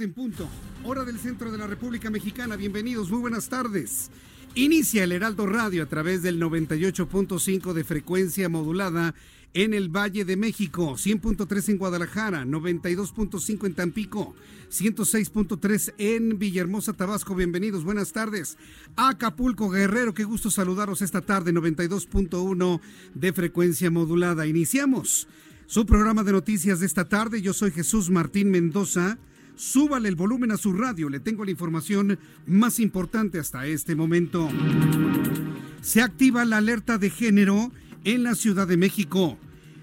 en punto, hora del centro de la República Mexicana. Bienvenidos, muy buenas tardes. Inicia el Heraldo Radio a través del 98.5 de frecuencia modulada en el Valle de México, 100.3 en Guadalajara, 92.5 en Tampico, 106.3 en Villahermosa, Tabasco. Bienvenidos, buenas tardes. Acapulco, Guerrero, qué gusto saludaros esta tarde, 92.1 de frecuencia modulada. Iniciamos su programa de noticias de esta tarde. Yo soy Jesús Martín Mendoza súbale el volumen a su radio, le tengo la información más importante hasta este momento. Se activa la alerta de género en la Ciudad de México.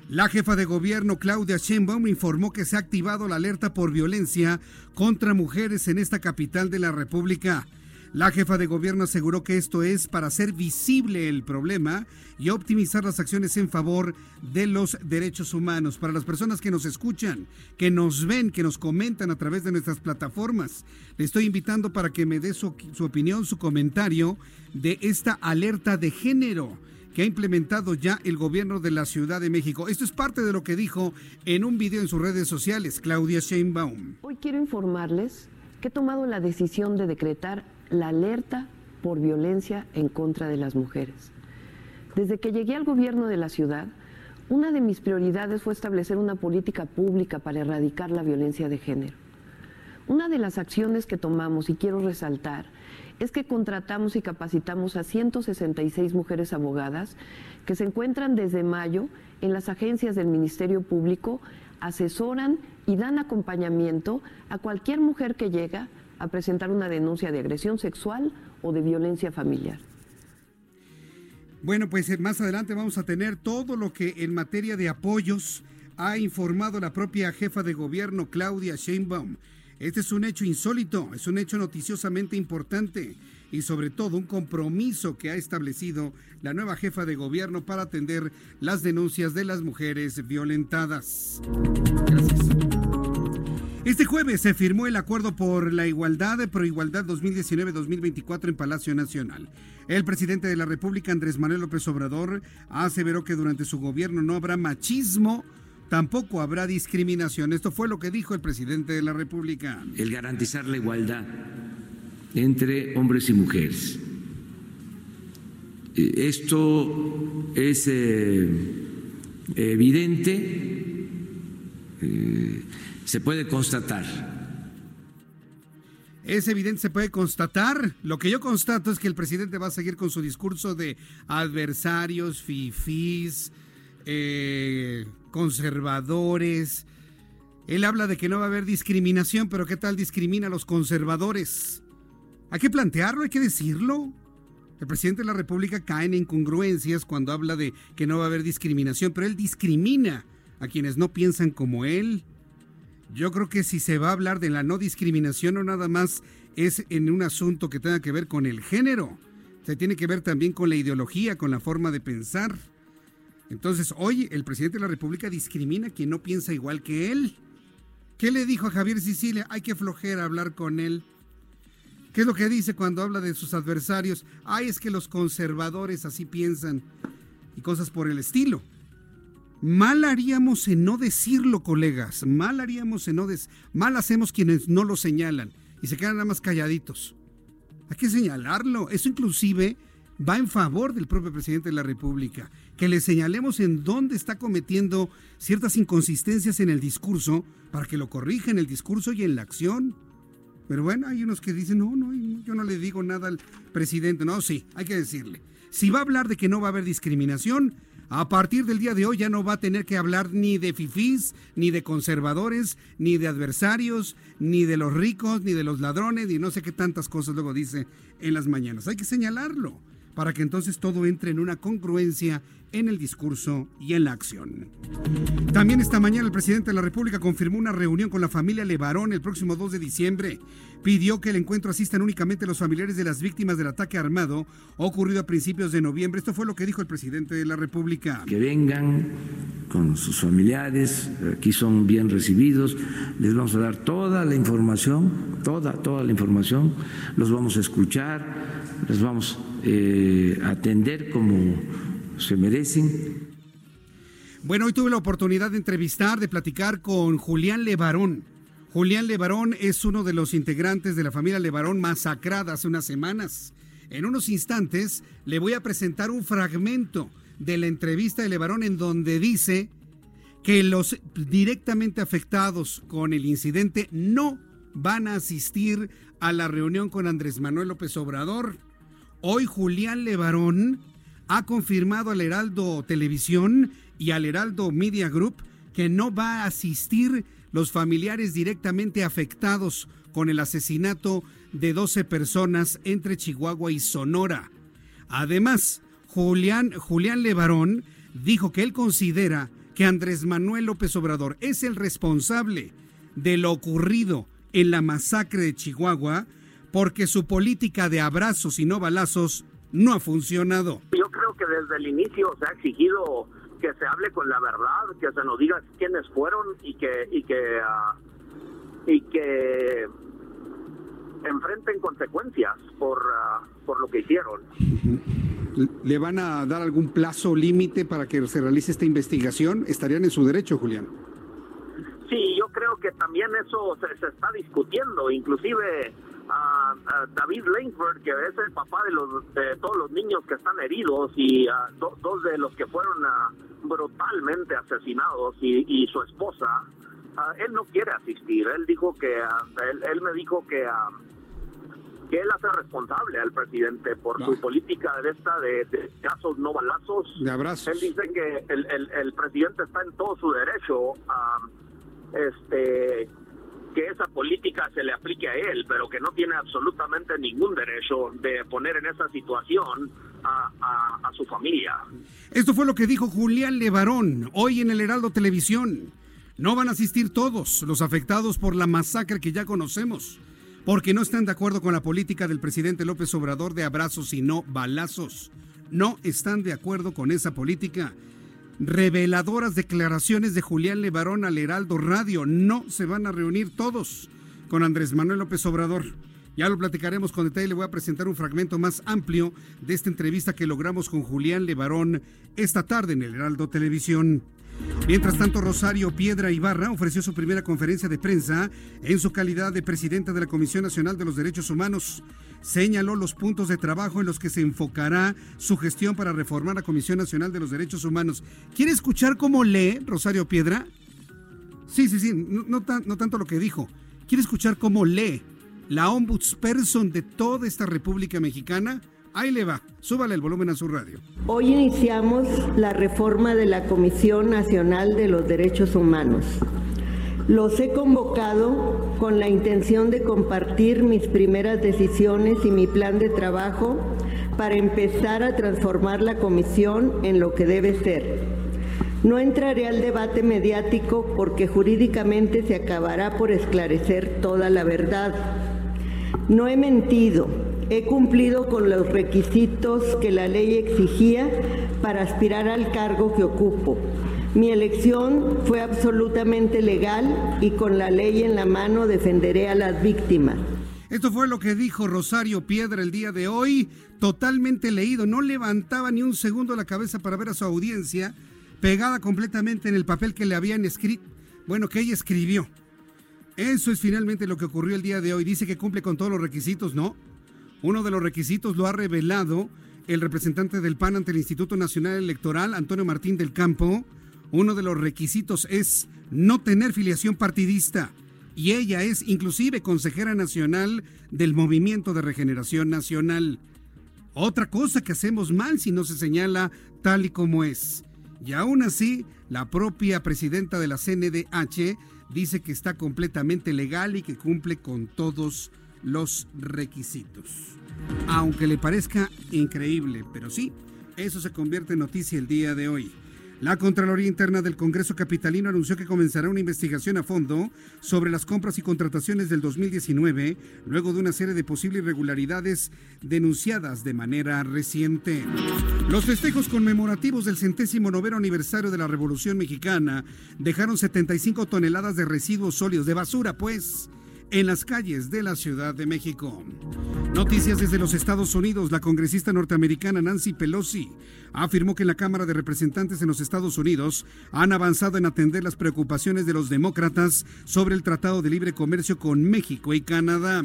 La jefa de gobierno Claudia Sheinbaum informó que se ha activado la alerta por violencia contra mujeres en esta capital de la República. La jefa de gobierno aseguró que esto es para hacer visible el problema y optimizar las acciones en favor de los derechos humanos. Para las personas que nos escuchan, que nos ven, que nos comentan a través de nuestras plataformas, le estoy invitando para que me dé su, opinión, su comentario de esta alerta de género que ha implementado ya el gobierno de la Ciudad de México. Esto es parte de lo que dijo en un video en sus redes sociales Claudia Sheinbaum. Hoy quiero informarles que he tomado la decisión de decretar la alerta por violencia en contra de las mujeres. Desde que llegué al gobierno de la ciudad, una de mis prioridades fue establecer una política pública para erradicar la violencia de género. Una de las acciones que tomamos, y quiero resaltar, es que contratamos y capacitamos a 166 mujeres abogadas que se encuentran desde mayo en las agencias del Ministerio Público, asesoran y dan acompañamiento a cualquier mujer que llega a presentar una denuncia de agresión sexual o de violencia familiar. Bueno, pues eh, más adelante vamos a tener todo lo que en materia de apoyos ha informado la propia jefa de gobierno Claudia Sheinbaum. Este es un hecho insólito, es un hecho noticiosamente importante y sobre todo un compromiso que ha establecido la nueva jefa de gobierno para atender las denuncias de las mujeres violentadas. Gracias. Este jueves se firmó el acuerdo por la igualdad, pro igualdad 2019-2024 en Palacio Nacional. El presidente de la República, Andrés Manuel López Obrador, aseveró que durante su gobierno no habrá machismo, tampoco habrá discriminación. Esto fue lo que dijo el presidente de la República. El garantizar la igualdad entre hombres y mujeres. Eh, esto es eh, evidente. Eh, se puede constatar. Es evidente, se puede constatar. Lo que yo constato es que el presidente va a seguir con su discurso de adversarios, fifís, eh, conservadores. Él habla de que no va a haber discriminación, pero ¿qué tal discrimina a los conservadores? Hay que plantearlo, hay que decirlo. El presidente de la República cae en incongruencias cuando habla de que no va a haber discriminación, pero él discrimina a quienes no piensan como él, yo creo que si se va a hablar de la no discriminación, no nada más es en un asunto que tenga que ver con el género, se tiene que ver también con la ideología, con la forma de pensar. Entonces, hoy el presidente de la República discrimina a quien no piensa igual que él. ¿Qué le dijo a Javier Sicilia? Hay que flojera hablar con él. ¿Qué es lo que dice cuando habla de sus adversarios? Ay, es que los conservadores así piensan y cosas por el estilo. Mal haríamos en no decirlo, colegas. Mal haríamos en no des mal hacemos quienes no lo señalan y se quedan nada más calladitos. Hay que señalarlo. Eso inclusive va en favor del propio presidente de la República. Que le señalemos en dónde está cometiendo ciertas inconsistencias en el discurso para que lo corrija en el discurso y en la acción. Pero bueno, hay unos que dicen, no, no, yo no le digo nada al presidente. No, sí, hay que decirle. Si va a hablar de que no va a haber discriminación, a partir del día de hoy ya no va a tener que hablar ni de fifís, ni de conservadores, ni de adversarios, ni de los ricos, ni de los ladrones, ni no sé qué tantas cosas luego dice en las mañanas. Hay que señalarlo para que entonces todo entre en una congruencia en el discurso y en la acción. También esta mañana el presidente de la República confirmó una reunión con la familia Levarón el próximo 2 de diciembre. Pidió que el encuentro asistan únicamente los familiares de las víctimas del ataque armado ocurrido a principios de noviembre. Esto fue lo que dijo el presidente de la República. Que vengan con sus familiares, aquí son bien recibidos, les vamos a dar toda la información, toda, toda la información, los vamos a escuchar, les vamos eh, a atender como se merecen. Bueno, hoy tuve la oportunidad de entrevistar, de platicar con Julián Levarón. Julián Levarón es uno de los integrantes de la familia Levarón masacrada hace unas semanas. En unos instantes le voy a presentar un fragmento de la entrevista de Levarón en donde dice que los directamente afectados con el incidente no van a asistir a la reunión con Andrés Manuel López Obrador. Hoy Julián Levarón ha confirmado al Heraldo Televisión y al Heraldo Media Group que no va a asistir los familiares directamente afectados con el asesinato de 12 personas entre Chihuahua y Sonora. Además, Julián, Julián Levarón dijo que él considera que Andrés Manuel López Obrador es el responsable de lo ocurrido en la masacre de Chihuahua porque su política de abrazos y no balazos no ha funcionado. Que desde el inicio se ha exigido que se hable con la verdad, que se nos diga quiénes fueron y que y que ah, y que enfrenten consecuencias por ah, por lo que hicieron. ¿Le van a dar algún plazo límite para que se realice esta investigación? Estarían en su derecho, Julián. Sí, yo creo que también eso se, se está discutiendo, inclusive a, David Langford, que es el papá de, los, de todos los niños que están heridos y dos de los que fueron brutalmente asesinados y, su esposa, él no quiere asistir. Él dijo que, él, me dijo que que él hace responsable al presidente por su política de esta de, casos no balazos. De abrazos. Él dice que el, el, el, presidente está en todo su derecho a este que esa política se le aplique a él, pero que no tiene absolutamente ningún derecho de poner en esa situación a, su familia. Esto fue lo que dijo Julián Levarón hoy en el Heraldo Televisión. No van a asistir todos los afectados por la masacre que ya conocemos, porque no están de acuerdo con la política del presidente López Obrador de abrazos y no balazos. No están de acuerdo con esa política reveladoras declaraciones de Julián Levarón al Heraldo Radio. No se van a reunir todos con Andrés Manuel López Obrador. Ya lo platicaremos con detalle. Le voy a presentar un fragmento más amplio de esta entrevista que logramos con Julián Levarón esta tarde en el Heraldo Televisión. Mientras tanto, Rosario Piedra Ibarra ofreció su primera conferencia de prensa en su calidad de presidenta de la Comisión Nacional de los Derechos Humanos señaló los puntos de trabajo en los que se enfocará su gestión para reformar la Comisión Nacional de los Derechos Humanos. ¿Quiere escuchar cómo lee Rosario Piedra? Sí, sí, sí, no, tanto lo que dijo. ¿Quiere escuchar cómo lee la ombudsperson de toda esta República Mexicana? Ahí le va, súbale el volumen a su radio. Hoy iniciamos la reforma de la Comisión Nacional de los Derechos Humanos los he convocado con la intención de compartir mis primeras decisiones y mi plan de trabajo para empezar a transformar la comisión en lo que debe ser. No entraré al debate mediático porque jurídicamente se acabará por esclarecer toda la verdad. No he mentido, he cumplido con los requisitos que la ley exigía para aspirar al cargo que ocupo mi elección fue absolutamente legal y con la ley en la mano defenderé a las víctimas. Esto fue lo que dijo Rosario Piedra el día de hoy, totalmente leído, no levantaba ni un segundo la cabeza para ver a su audiencia, pegada completamente en el papel que le habían escrito, bueno, que ella escribió. Eso es finalmente lo que ocurrió el día de hoy. Dice que cumple con todos los requisitos, ¿no? Uno de los requisitos lo ha revelado el representante del PAN ante el Instituto Nacional Electoral, Antonio Martín del Campo. Uno de los requisitos es no tener filiación partidista. Y ella es inclusive consejera nacional del Movimiento de Regeneración Nacional. Otra cosa que hacemos mal si no se señala tal y como es. Y aún así, la propia presidenta de la CNDH dice que está completamente legal y que cumple con todos los requisitos. Aunque le parezca increíble, pero sí, eso se convierte en noticia el día de hoy. La Contraloría Interna del Congreso Capitalino anunció que comenzará una investigación a fondo sobre las compras y contrataciones del 2019, luego de una serie de posibles irregularidades denunciadas de manera reciente. Los festejos conmemorativos del centésimo noveno aniversario de la Revolución Mexicana dejaron 75 toneladas de residuos sólidos, de basura, pues en las calles de la Ciudad de México. Noticias desde los Estados Unidos. La congresista norteamericana Nancy Pelosi afirmó que en la Cámara de Representantes en los Estados Unidos han avanzado en atender las preocupaciones de los demócratas sobre el Tratado de Libre Comercio con México y Canadá.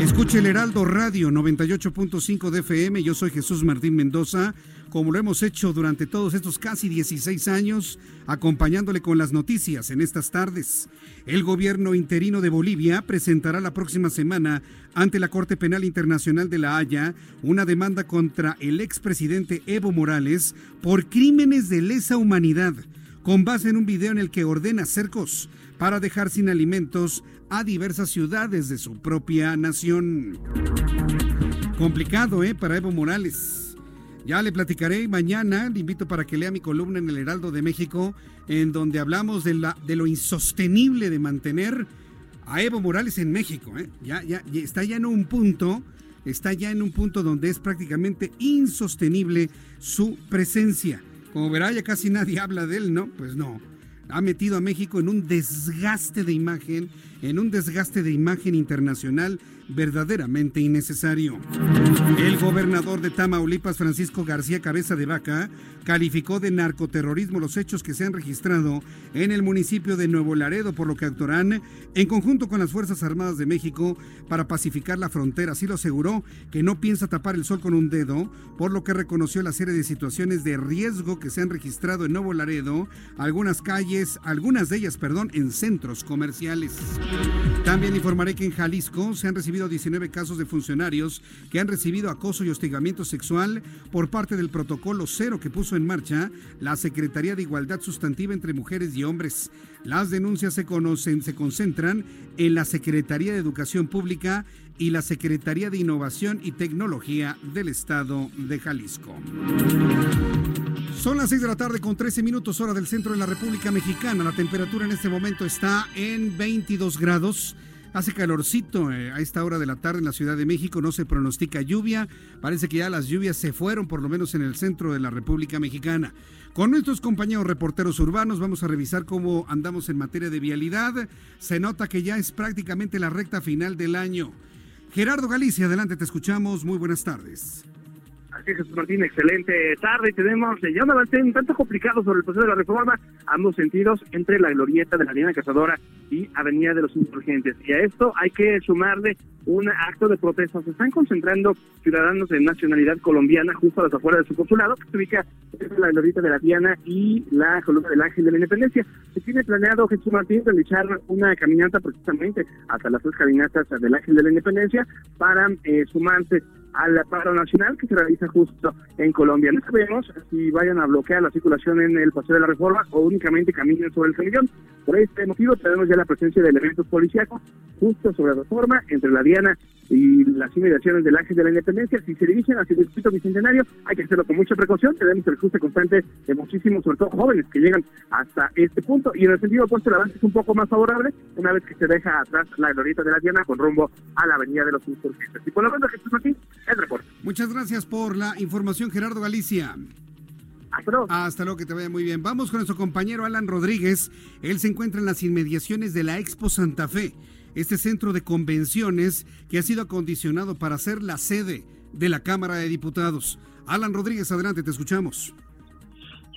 Escuche el Heraldo Radio 98.5 de FM. Yo soy Jesús Martín Mendoza como lo hemos hecho durante todos estos casi 16 años, acompañándole con las noticias en estas tardes. El gobierno interino de Bolivia presentará la próxima semana ante la Corte Penal Internacional de La Haya una demanda contra el expresidente Evo Morales por crímenes de lesa humanidad, con base en un video en el que ordena cercos para dejar sin alimentos a diversas ciudades de su propia nación. Complicado, ¿eh? Para Evo Morales. Ya le platicaré mañana, le invito para que lea mi columna en el Heraldo de México, en donde hablamos de, la, de lo insostenible de mantener a Evo Morales en México. ¿eh? Ya, ya, está ya en un punto, está ya en un punto donde es prácticamente insostenible su presencia. Como verá, ya casi nadie habla de él, ¿no? Pues no. Ha metido a México en un desgaste de imagen, en un desgaste de imagen internacional verdaderamente innecesario. El gobernador de Tamaulipas, Francisco García Cabeza de Vaca, calificó de narcoterrorismo los hechos que se han registrado en el municipio de Nuevo Laredo, por lo que actuarán en conjunto con las Fuerzas Armadas de México para pacificar la frontera. Así lo aseguró que no piensa tapar el sol con un dedo, por lo que reconoció la serie de situaciones de riesgo que se han registrado en Nuevo Laredo, algunas calles, algunas de ellas, perdón, en centros comerciales. También informaré que en Jalisco se han recibido 19 casos de funcionarios que han recibido acoso y hostigamiento sexual por parte del protocolo cero que puso en marcha la Secretaría de Igualdad Sustantiva entre Mujeres y Hombres. Las denuncias se conocen, se concentran en la Secretaría de Educación Pública y la Secretaría de Innovación y Tecnología del Estado de Jalisco. Son las 6 de la tarde con 13 minutos hora del centro de la República Mexicana. La temperatura en este momento está en 22 grados. Hace calorcito eh, a esta hora de la tarde en la Ciudad de México, no se pronostica lluvia, parece que ya las lluvias se fueron, por lo menos en el centro de la República Mexicana. Con nuestros compañeros reporteros urbanos vamos a revisar cómo andamos en materia de vialidad. Se nota que ya es prácticamente la recta final del año. Gerardo Galicia, adelante, te escuchamos. Muy buenas tardes. Así Jesús Martín, excelente tarde. Tenemos ya un avance un tanto complicado sobre el proceso de la reforma, ambos sentidos, entre la glorieta de la Diana Cazadora y Avenida de los Insurgentes. Y a esto hay que sumarle un acto de protesta. Se están concentrando ciudadanos de nacionalidad colombiana justo a las afueras de su consulado, que se ubica entre la glorieta de la Diana y la columna del Ángel de la Independencia. Se tiene planeado, Jesús Martín, realizar una caminata precisamente hasta las tres caminatas del Ángel de la Independencia para eh, sumarse al paro nacional que se realiza justo en Colombia. No sabemos si vayan a bloquear la circulación en el Paseo de la Reforma o únicamente caminen sobre el camellón. Por este motivo tenemos ya la presencia de elementos policíacos justo sobre la Reforma entre la Diana y las inmediaciones del Ángel de la Independencia. Si se dirigen hacia el distrito bicentenario, hay que hacerlo con mucha precaución. Tenemos el cruce constante de muchísimos, sobre todo jóvenes, que llegan hasta este punto. Y en el sentido opuesto, el avance es un poco más favorable una vez que se deja atrás la glorieta de la Diana con rumbo a la Avenida de los Insurgentes. Y por lo menos, Jesús aquí, el reporte. Muchas gracias por la información, Gerardo Galicia. Hasta luego. Hasta luego, que te vaya muy bien. Vamos con nuestro compañero Alan Rodríguez. Él se encuentra en las inmediaciones de la Expo Santa Fe este centro de convenciones que ha sido acondicionado para ser la sede de la Cámara de Diputados. Alan Rodríguez, adelante, te escuchamos.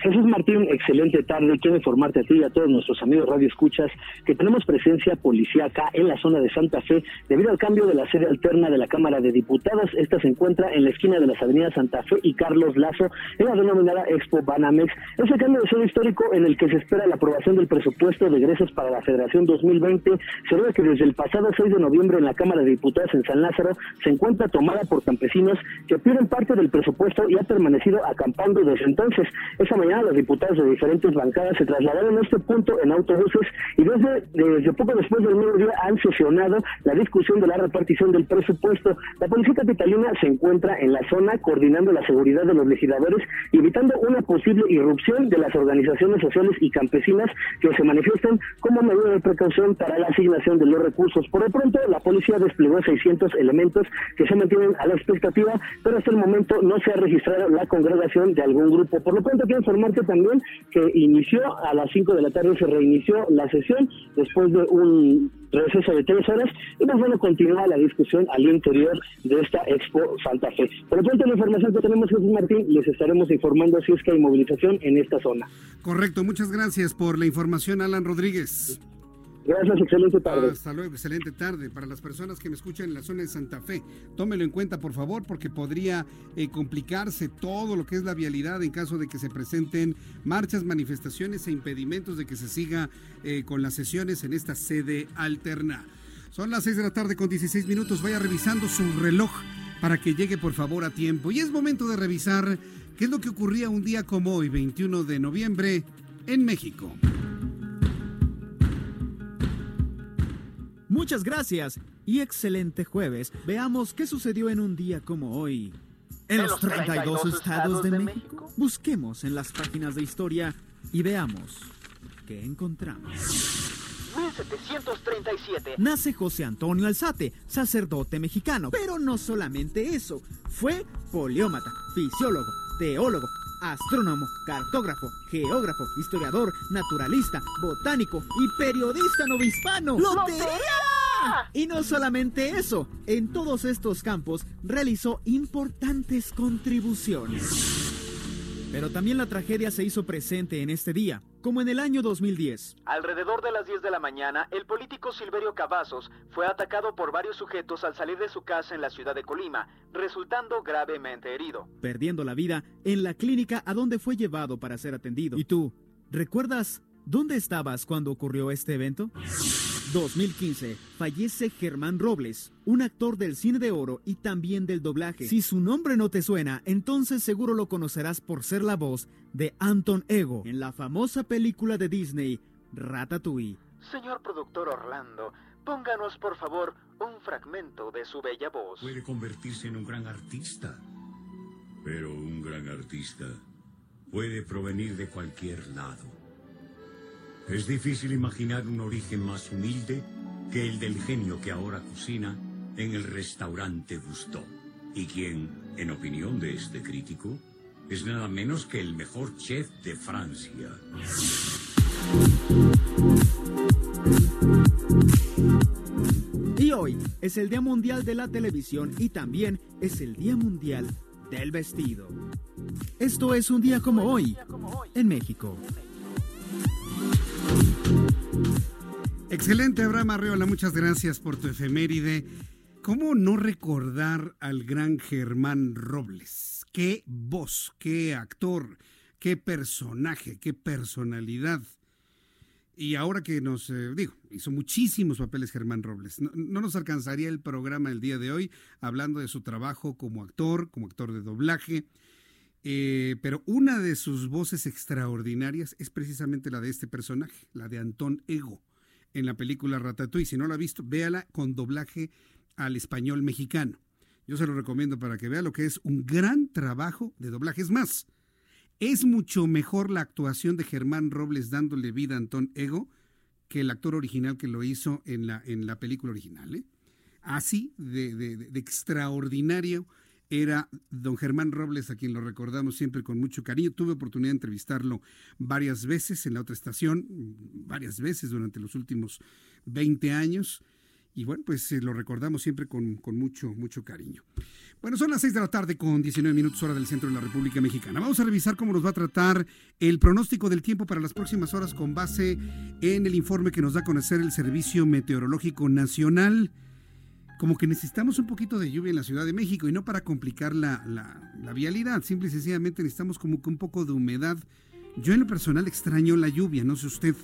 Jesús Martín, excelente tarde. Quiero informarte a ti y a todos nuestros amigos Radio Escuchas que tenemos presencia policíaca en la zona de Santa Fe debido al cambio de la sede alterna de la Cámara de Diputados. Esta se encuentra en la esquina de las avenidas Santa Fe y Carlos Lazo en la denominada Expo Banamex. Ese cambio de sede histórico en el que se espera la aprobación del presupuesto de egresos para la Federación 2020 se ve que desde el pasado 6 de noviembre en la Cámara de Diputados en San Lázaro se encuentra tomada por campesinos que piden parte del presupuesto y ha permanecido acampando desde entonces. Esa mañana los diputados de diferentes bancadas se trasladaron a este punto en autobuses y desde, desde poco después del mediodía han sesionado la discusión de la repartición del presupuesto. La Policía Capitalina se encuentra en la zona coordinando la seguridad de los legisladores y evitando una posible irrupción de las organizaciones sociales y campesinas que se manifiestan como medida de precaución para la asignación de los recursos. Por lo pronto, la policía desplegó 600 elementos que se mantienen a la expectativa, pero hasta el momento no se ha registrado la congregación de algún grupo. Por lo pronto, quiero informarte también que inició a las 5 de la tarde, se reinició la sesión después de un receso de tres horas y nos van a continuar la discusión al interior de esta Expo Santa Fe. Por lo tanto, la información que tenemos, Jesús Martín, les estaremos informando si es que hay movilización en esta zona. Correcto, muchas gracias por la información, Alan Rodríguez. Gracias, excelente tarde. Hasta luego, excelente tarde. Para las personas que me escuchan en la zona de Santa Fe, tómelo en cuenta, por favor, porque podría eh, complicarse todo lo que es la vialidad en caso de que se presenten marchas, manifestaciones e impedimentos de que se siga eh, con las sesiones en esta sede alterna. Son las 6 de la tarde con 16 minutos. Vaya revisando su reloj para que llegue, por favor, a tiempo. Y es momento de revisar qué es lo que ocurría un día como hoy, 21 de noviembre, en México. Muchas gracias y excelente jueves. Veamos qué sucedió en un día como hoy. En los 32 estados de México, busquemos en las páginas de historia y veamos qué encontramos. 1737. Nace José Antonio Alzate, sacerdote mexicano. Pero no solamente eso, fue poliómata, fisiólogo, teólogo, astrónomo, cartógrafo, geógrafo, historiador, naturalista, botánico y periodista novispano. ¡Lotería! Y no solamente eso, en todos estos campos realizó importantes contribuciones. Pero también la tragedia se hizo presente en este día, como en el año 2010. Alrededor de las 10 de la mañana, el político Silverio Cavazos fue atacado por varios sujetos al salir de su casa en la ciudad de Colima, resultando gravemente herido. Perdiendo la vida en la clínica a donde fue llevado para ser atendido. ¿Y tú, recuerdas dónde estabas cuando ocurrió este evento? 2015. Fallece Germán Robles, un actor del cine de oro y también del doblaje. Si su nombre no te suena, entonces seguro lo conocerás por ser la voz de Anton Ego en la famosa película de Disney, Ratatouille. Señor productor Orlando, pónganos por favor un fragmento de su bella voz. Puede convertirse en un gran artista, pero un gran artista puede provenir de cualquier lado. Es difícil imaginar un origen más humilde que el del genio que ahora cocina en el restaurante Gusto. Y quien, en opinión de este crítico, es nada menos que el mejor chef de Francia. Y hoy es el Día Mundial de la Televisión y también es el Día Mundial del Vestido. Esto es un día como hoy en México. Excelente, Abraham Arreola, muchas gracias por tu efeméride. ¿Cómo no recordar al gran Germán Robles? Qué voz, qué actor, qué personaje, qué personalidad. Y ahora que nos, eh, digo, hizo muchísimos papeles Germán Robles. No, no, nos alcanzaría el programa el día de hoy hablando de su trabajo como actor, como actor de doblaje. Eh, pero una de sus voces extraordinarias es precisamente la de este personaje, la de Antón Ego, en la película Ratatouille. Si no la ha visto, véala con doblaje al español mexicano. Yo se lo recomiendo para que vea lo que es un gran trabajo de doblaje. Es más, es mucho mejor la actuación de Germán Robles dándole vida a Antón Ego que el actor original que lo hizo en la, en la película original. ¿eh? Así de, extraordinario era don Germán Robles, a quien lo recordamos siempre con mucho cariño. Tuve oportunidad de entrevistarlo varias veces en la otra estación, varias veces durante los últimos 20 años. Y bueno, pues eh, lo recordamos siempre con, con, mucho, mucho cariño. Bueno, son las 6 de la tarde con 19 minutos hora del centro de la República Mexicana. Vamos a revisar cómo nos va a tratar el pronóstico del tiempo para las próximas horas con base en el informe que nos da a conocer el Servicio Meteorológico Nacional. Como que necesitamos un poquito de lluvia en la Ciudad de México y no para complicar la, la, vialidad, simple y sencillamente necesitamos como que un poco de humedad. Yo en lo personal extraño la lluvia, no sé usted,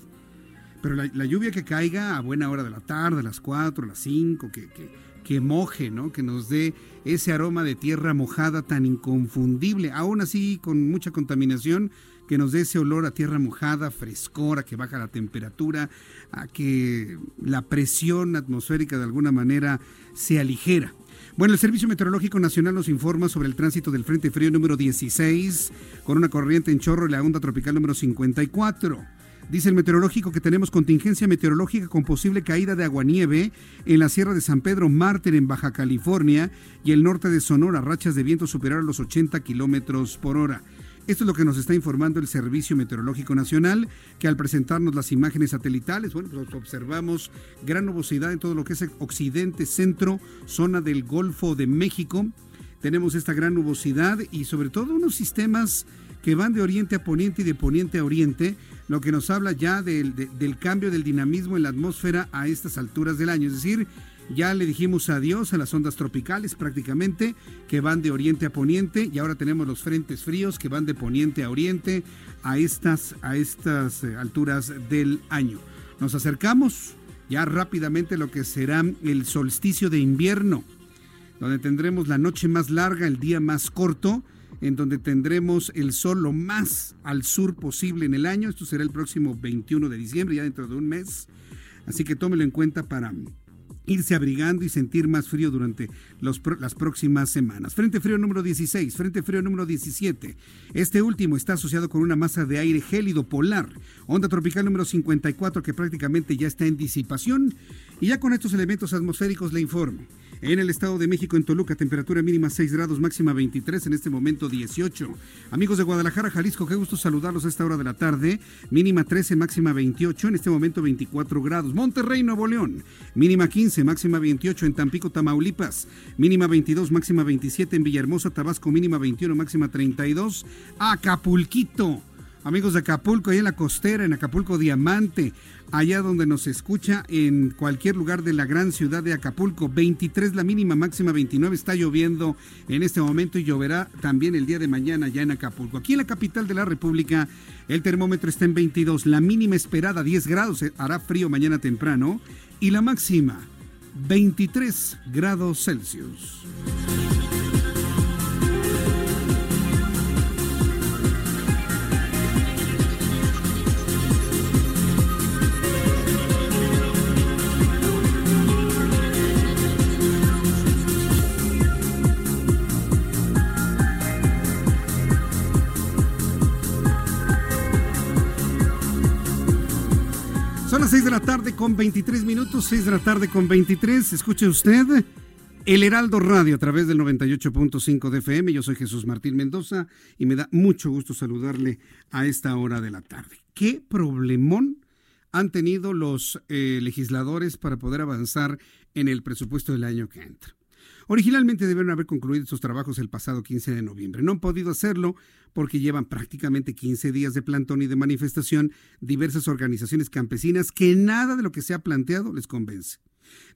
pero la, lluvia que caiga a buena hora de la tarde, a las 4, a las 5, que, que que moje, ¿no? Que nos dé ese aroma de tierra mojada tan inconfundible, aún así con mucha contaminación, que nos dé ese olor a tierra mojada, frescora, que baja la temperatura, a que la presión atmosférica de alguna manera se aligera. Bueno, el Servicio Meteorológico Nacional nos informa sobre el tránsito del Frente Frío número 16 con una corriente en chorro y la onda tropical número 54. Dice el meteorológico que tenemos contingencia meteorológica con posible caída de aguanieve en la Sierra de San Pedro Mártir en Baja California y el norte de Sonora, rachas de viento superior a los 80 kilómetros por hora. Esto es lo que nos está informando el Servicio Meteorológico Nacional, que al presentarnos las imágenes satelitales, bueno, pues observamos gran nubosidad en todo lo que es occidente, centro, zona del Golfo de México. Tenemos esta gran nubosidad y sobre todo unos sistemas que van de oriente a poniente y de poniente a oriente, lo que nos habla ya del, cambio del dinamismo en la atmósfera a estas alturas del año. Es decir, ya le dijimos adiós a las ondas tropicales prácticamente, que van de oriente a poniente, y ahora tenemos los frentes fríos que van de poniente a oriente a estas, a estas eh, alturas del año. Nos acercamos ya rápidamente a lo que será el solsticio de invierno, donde tendremos la noche más larga, el día más corto, en donde tendremos el sol lo más al sur posible en el año. Esto será el próximo 21 de diciembre, ya dentro de un mes. Así que tómelo en cuenta para irse abrigando y sentir más frío durante las próximas semanas. Frente frío número 16, frente frío número 17. Este último está asociado con una masa de aire gélido polar, onda tropical número 54 que prácticamente ya está en disipación. Y ya con estos elementos atmosféricos le informo. En el Estado de México, en Toluca, temperatura mínima 6 grados, máxima 23, en este momento 18. Amigos de Guadalajara, Jalisco, qué gusto saludarlos a esta hora de la tarde. Mínima 13, máxima 28, en este momento 24 grados. Monterrey, Nuevo León, mínima 15, máxima 28 en Tampico, Tamaulipas, mínima 22, máxima 27 en Villahermosa, Tabasco, mínima 21, máxima 32. Acapulquito. Amigos de Acapulco, ahí en la costera, en Acapulco Diamante, allá donde nos escucha en cualquier lugar de la gran ciudad de Acapulco. 23 la mínima, máxima 29. Está lloviendo en este momento y lloverá también el día de mañana ya en Acapulco. Aquí en la capital de la República, el termómetro está en 22. La mínima esperada 10 grados. Eh, hará frío mañana temprano. Y la máxima 23 grados Celsius. Son las 6 de la tarde con 23 minutos, 6 de la tarde con 23. Escuche usted el Heraldo Radio a través del 98.5 de FM. Yo soy Jesús Martín Mendoza y me da mucho gusto saludarle a esta hora de la tarde. ¿Qué problemón han tenido los eh, legisladores para poder avanzar en el presupuesto del año que entra? Originalmente debieron haber concluido estos trabajos el pasado 15 de noviembre. No han podido hacerlo porque llevan prácticamente 15 días de plantón y de manifestación diversas organizaciones campesinas que nada de lo que se ha planteado les convence.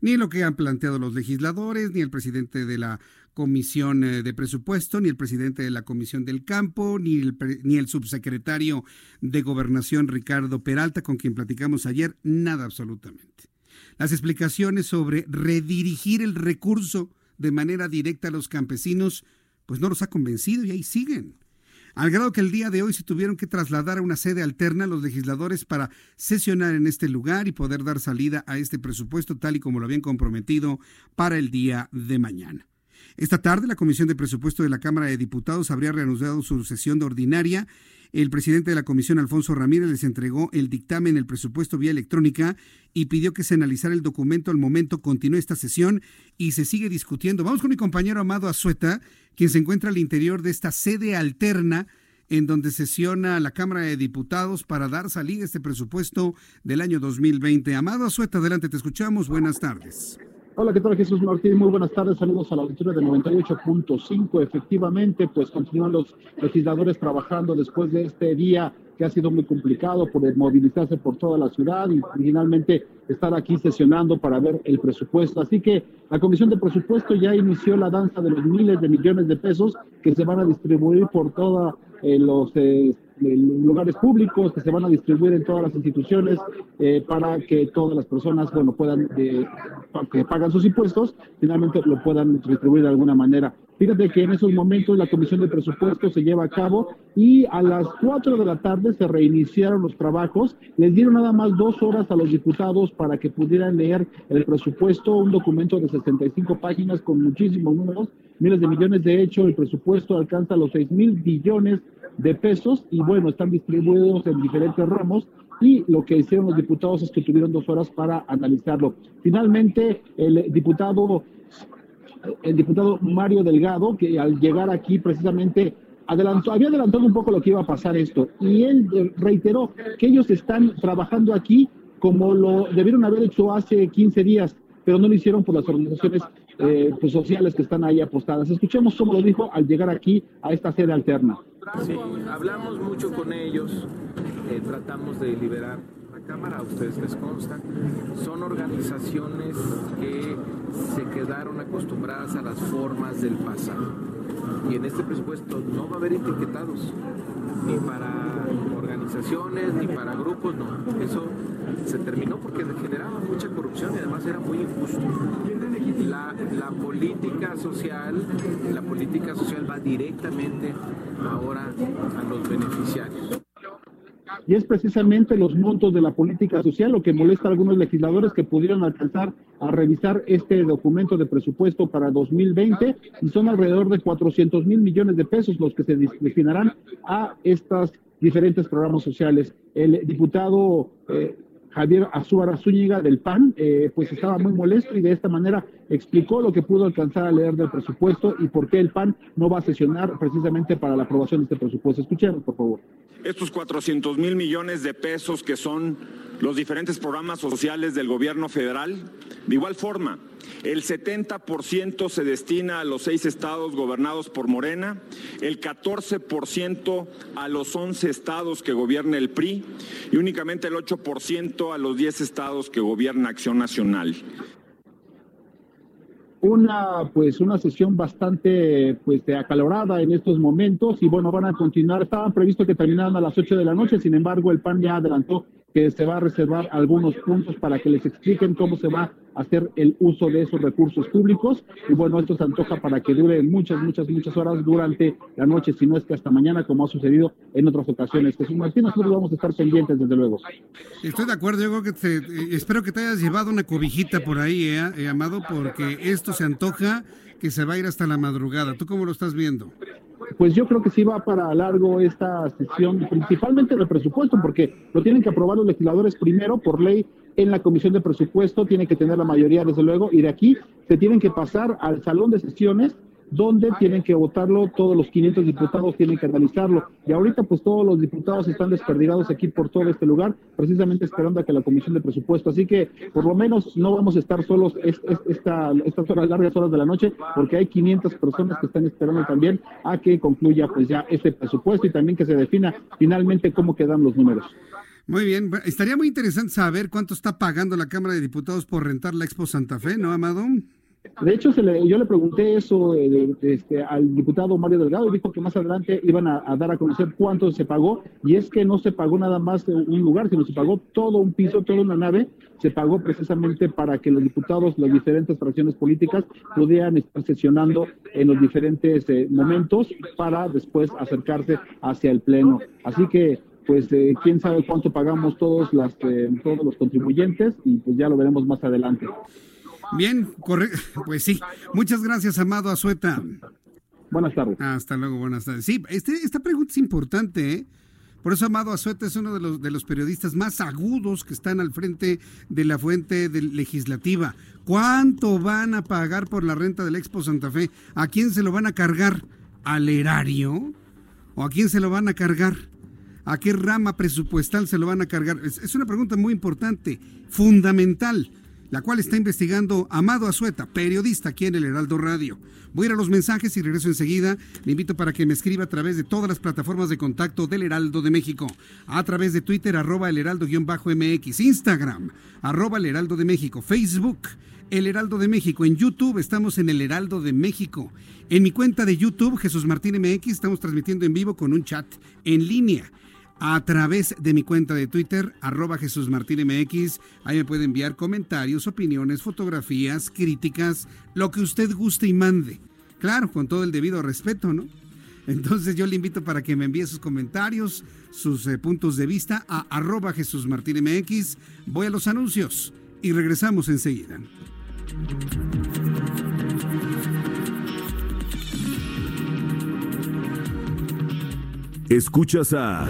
Ni lo que han planteado los legisladores, ni el presidente de la Comisión eh, de Presupuesto, ni el presidente de la Comisión del Campo, ni el, ni el subsecretario de Gobernación Ricardo Peralta, con quien platicamos ayer, nada absolutamente. Las explicaciones sobre redirigir el recurso de manera directa a los campesinos, pues no los ha convencido y ahí siguen. Al grado que el día de hoy se tuvieron que trasladar a una sede alterna los legisladores para sesionar en este lugar y poder dar salida a este presupuesto tal y como lo habían comprometido para el día de mañana. Esta tarde la Comisión de Presupuesto de la Cámara de Diputados habría reanudado su sesión de ordinaria el presidente de la comisión, Alfonso Ramírez, les entregó el dictamen, el presupuesto vía electrónica y pidió que se analizara el documento. Al momento continúa esta sesión y se sigue discutiendo. Vamos con mi compañero Amado Azueta, quien se encuentra al interior de esta sede alterna en donde sesiona la Cámara de Diputados para dar salida a este presupuesto del año 2020. Amado Azueta, adelante, te escuchamos. Buenas tardes. Hola, ¿qué tal Jesús Martín? Muy buenas tardes, saludos a la auditoría de 98.5. Efectivamente, pues continúan los legisladores trabajando después de este día que ha sido muy complicado por movilizarse por toda la ciudad y finalmente estar aquí sesionando para ver el presupuesto. Así que la Comisión de Presupuesto ya inició la danza de los miles de millones de pesos que se van a distribuir por todos eh, los eh, lugares públicos, que se van a distribuir en todas las instituciones eh, para que todas las personas, bueno, puedan, que pagan sus impuestos, finalmente lo puedan distribuir de alguna manera. Fíjate que en esos momentos la Comisión de Presupuesto se lleva a cabo y a las 4 de la tarde se reiniciaron los trabajos. Les dieron nada más dos horas a los diputados para que pudieran leer el presupuesto, un documento de 65 páginas con muchísimos números, miles de millones. De hecho, el presupuesto alcanza los 6 mil billones de pesos y bueno, están distribuidos en diferentes ramos y lo que hicieron los diputados es que tuvieron dos horas para analizarlo. Finalmente, el diputado el diputado Mario Delgado, que al llegar aquí precisamente adelantó, había adelantado un poco lo que iba a pasar esto, y él reiteró que ellos están trabajando aquí como lo debieron haber hecho hace 15 días, pero no lo hicieron por las organizaciones eh, pues, sociales que están ahí apostadas. Escuchemos cómo lo dijo al llegar aquí a esta sede alterna. Sí, hablamos mucho con ellos, eh, tratamos de liberar Cámara, a ustedes les consta, son organizaciones que se quedaron acostumbradas a las formas del pasado. Y en este presupuesto no va a haber etiquetados, ni para organizaciones, ni para grupos, no. Eso se terminó porque generaba mucha corrupción y además era muy injusto. La, política social, la política social va directamente ahora a los beneficiarios y es precisamente los montos de la política social lo que molesta a algunos legisladores que pudieron alcanzar a revisar este documento de presupuesto para 2020 y son alrededor de 400 mil millones de pesos los que se destinarán a estas diferentes programas sociales. El diputado eh, Javier Azúcar Zúñiga del PAN, eh, pues estaba muy molesto y de esta manera explicó lo que pudo alcanzar a leer del presupuesto y por qué el PAN no va a sesionar precisamente para la aprobación de este presupuesto. Escuchemos, por favor. Estos 400 mil millones de pesos que son los diferentes programas sociales del gobierno federal, de igual forma, el 70% se destina a los seis estados gobernados por Morena, el 14% a los 11 estados que gobierna el PRI y únicamente el 8% a los 10 estados que gobierna Acción Nacional una pues una sesión bastante pues acalorada en estos momentos y bueno van a continuar. Estaban previsto que terminaran a las 8 de la noche sin embargo el PAN ya adelantó que se va a reservar algunos puntos para que les expliquen cómo se va a hacer el uso de esos recursos públicos. Y bueno, esto se antoja para que dure muchas, muchas, muchas horas durante la noche, si no es que hasta mañana, como ha sucedido en otras ocasiones. Jesús Martín, nosotros vamos a estar pendientes, desde luego. Estoy de acuerdo, yo creo que te, eh, espero que te hayas llevado una cobijita por ahí, eh, eh, Amado, porque esto se antoja que se va a ir hasta la madrugada. ¿Tú cómo lo estás viendo? pues yo creo que sí va para largo esta sesión, principalmente del presupuesto, porque lo tienen que aprobar los legisladores primero por ley en la comisión de presupuesto, tiene que tener la mayoría desde luego, y de aquí se tienen que pasar al salón de sesiones donde tienen que votarlo, todos los 500 diputados tienen que analizarlo. Y ahorita pues todos los diputados están desperdigados aquí por todo este lugar, precisamente esperando a que la Comisión de Presupuesto. Así que por lo menos no vamos a estar solos esta, estas horas, largas horas de la noche, porque hay 500 personas que están esperando también a que concluya pues ya este presupuesto y también que se defina finalmente cómo quedan los números. Muy bien, estaría muy interesante saber cuánto está pagando la Cámara de Diputados por rentar la Expo Santa Fe, ¿no, Amado? De hecho, yo le pregunté eso este, al diputado Mario Delgado y dijo que más adelante iban a, dar a conocer cuánto se pagó. Y es que no se pagó nada más un lugar, sino se pagó todo un piso, toda una nave. Se pagó precisamente para que los diputados, las diferentes fracciones políticas, pudieran estar sesionando en los diferentes eh, momentos para después acercarse hacia el Pleno. Así que pues eh, quién sabe cuánto pagamos todos, las, eh, todos los contribuyentes y pues ya lo veremos más adelante. Bien, correcto. Pues sí. Muchas gracias, Amado Azueta. Buenas tardes. Hasta luego, buenas tardes. Sí, este, esta pregunta es importante, ¿eh? Por eso Amado Azueta es uno de los, de los periodistas más agudos que están al frente de la fuente legislativa. ¿Cuánto van a pagar por la renta del Expo Santa Fe? ¿A quién se lo van a cargar? ¿Al erario? ¿O a quién se lo van a cargar? ¿A qué rama presupuestal se lo van a cargar? es una pregunta muy importante, fundamental la cual está investigando Amado Azueta, periodista aquí en el Heraldo Radio. Voy a ir a los mensajes y regreso enseguida. Le invito para que me escriba a través de todas las plataformas de contacto del Heraldo de México, a través de Twitter, arroba el heraldo-mx, Instagram, arroba el heraldo de México, Facebook, el Heraldo de México. En YouTube estamos en el Heraldo de México. En mi cuenta de YouTube, Jesús Martín MX, estamos transmitiendo en vivo con un chat en línea a través de mi cuenta de Twitter, arroba Jesús Martín MX. Ahí me puede enviar comentarios, opiniones, fotografías, críticas, lo que usted guste y mande. Claro, con todo el debido respeto, ¿no? Entonces yo le invito para que me envíe sus comentarios, sus eh, puntos de vista a arroba Jesús Martín MX. Voy a los anuncios y regresamos enseguida. Escuchas a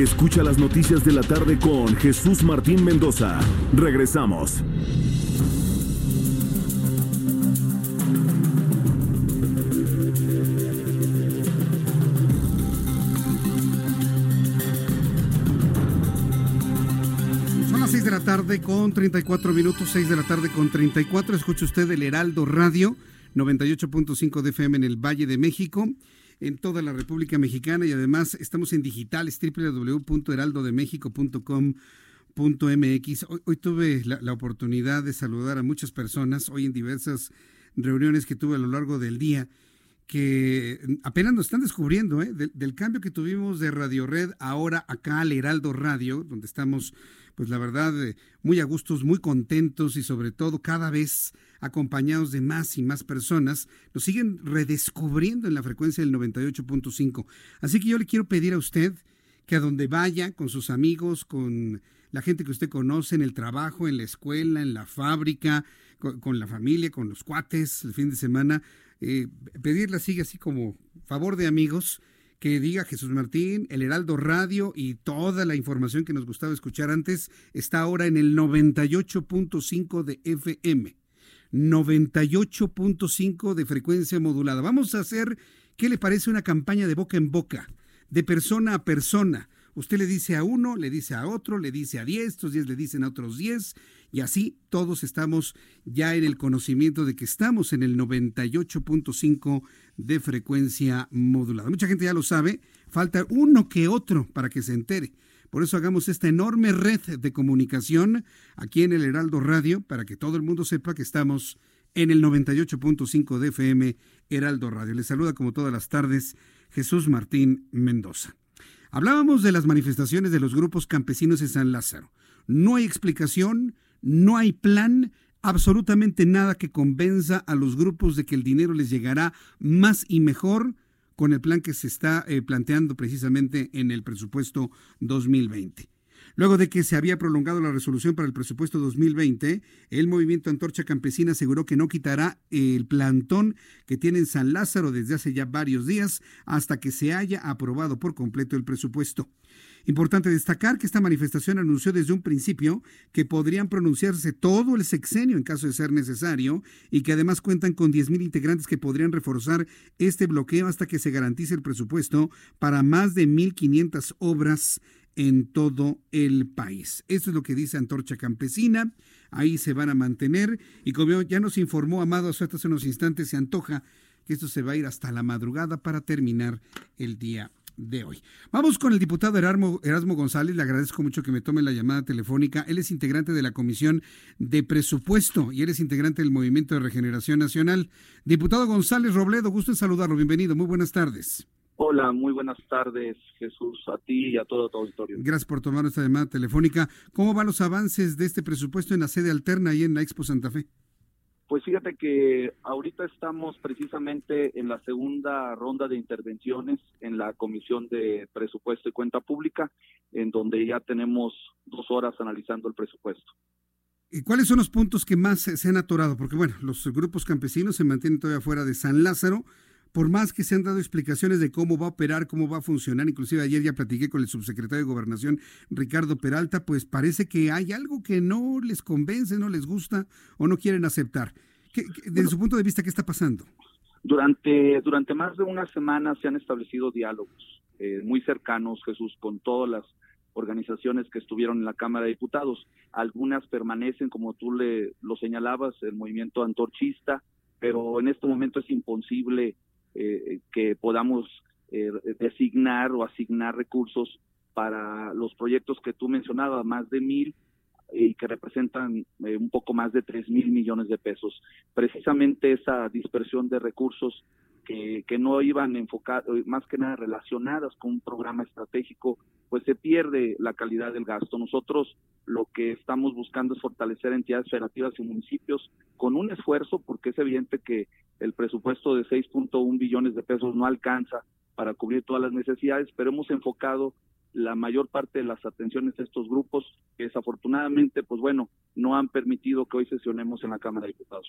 Escucha las noticias de la tarde con Jesús Martín Mendoza. Regresamos. Son las 6 de la tarde con 34 minutos, 6 de la tarde con 34. Escucha usted el Heraldo Radio 98.5 de FM en el Valle de México en toda la República Mexicana y además estamos en digitales www.heraldodemexico.com.mx. Hoy, hoy tuve la, oportunidad de saludar a muchas personas, hoy en diversas reuniones que tuve a lo largo del día, que apenas nos están descubriendo ¿eh? del cambio que tuvimos de Radio Red ahora acá al Heraldo Radio, donde estamos pues la verdad, eh, muy a gustos, muy contentos y sobre todo cada vez acompañados de más y más personas, nos siguen redescubriendo en la frecuencia del 98.5. Así que yo le quiero pedir a usted que a donde vaya, con sus amigos, con la gente que usted conoce en el trabajo, en la escuela, en la fábrica, con, la familia, con los cuates, el fin de semana, eh, pedirle así, así como favor de amigos, que diga Jesús Martín, el Heraldo Radio y toda la información que nos gustaba escuchar antes está ahora en el 98.5 de FM. 98.5 de frecuencia modulada. Vamos a hacer, ¿qué le parece una campaña de boca en boca, de persona a persona? Usted le dice a uno, le dice a otro, le dice a diez, estos diez le dicen a otros diez, y así todos estamos ya en el conocimiento de que estamos en el 98.5 de frecuencia modulada. Mucha gente ya lo sabe, falta uno que otro para que se entere. Por eso hagamos esta enorme red de comunicación aquí en el Heraldo Radio para que todo el mundo sepa que estamos en el 98.5 de FM Heraldo Radio. Les saluda como todas las tardes Jesús Martín Mendoza. Hablábamos de las manifestaciones de los grupos campesinos en San Lázaro. No hay explicación, no hay plan, absolutamente nada que convenza a los grupos de que el dinero les llegará más y mejor con el plan que se está eh, planteando precisamente en el presupuesto 2020. Luego de que se había prolongado la resolución para el presupuesto 2020, el movimiento Antorcha Campesina aseguró que no quitará el plantón que tiene en San Lázaro desde hace ya varios días hasta que se haya aprobado por completo el presupuesto. Importante destacar que esta manifestación anunció desde un principio que podrían pronunciarse todo el sexenio en caso de ser necesario y que además cuentan con 10.000 integrantes que podrían reforzar este bloqueo hasta que se garantice el presupuesto para más de 1.500 obras en todo el país. Esto es lo que dice Antorcha Campesina. Ahí se van a mantener y como ya nos informó Amado hace unos instantes, se antoja que esto se va a ir hasta la madrugada para terminar el día de hoy. Vamos con el diputado Erasmo, Erasmo, González. Le agradezco mucho que me tome la llamada telefónica. Él es integrante de la Comisión de Presupuesto y él es integrante del Movimiento de Regeneración Nacional. Diputado González Robledo, gusto en saludarlo. Bienvenido. Muy buenas tardes. Hola, muy buenas tardes, Jesús, a ti y a todo tu auditorio. Gracias por tomar esta llamada telefónica. ¿Cómo van los avances de este presupuesto en la sede alterna y en la Expo Santa Fe? Pues fíjate que ahorita estamos precisamente en la segunda ronda de intervenciones en la Comisión de Presupuesto y Cuenta Pública, en donde ya tenemos dos horas analizando el presupuesto. ¿Y cuáles son los puntos que más se, han atorado? Porque bueno, los grupos campesinos se mantienen todavía fuera de San Lázaro, por más que se han dado explicaciones de cómo va a operar, cómo va a funcionar, inclusive ayer ya platiqué con el subsecretario de Gobernación, Ricardo Peralta, pues parece que hay algo que no les convence, no les gusta o no quieren aceptar. desde su punto de vista, ¿qué está pasando? Durante, durante más de una semana se han establecido diálogos eh, muy cercanos, Jesús, con todas las organizaciones que estuvieron en la Cámara de Diputados. Algunas permanecen, como tú le lo señalabas, el movimiento antorchista, pero en este momento es imposible eh, que podamos eh, designar o asignar recursos para los proyectos que tú mencionabas, más de mil y que representan eh, un poco más de tres mil millones de pesos. Precisamente esa dispersión de recursos que, que no iban enfocados, más que nada relacionadas con un programa estratégico, pues se pierde la calidad del gasto. Nosotros lo que estamos buscando es fortalecer entidades federativas y municipios con un esfuerzo, porque es evidente que el presupuesto de 6.1 billones de pesos no alcanza para cubrir todas las necesidades, pero hemos enfocado la mayor parte de las atenciones a estos grupos que desafortunadamente, pues bueno, no han permitido que hoy sesionemos en la Cámara de Diputados.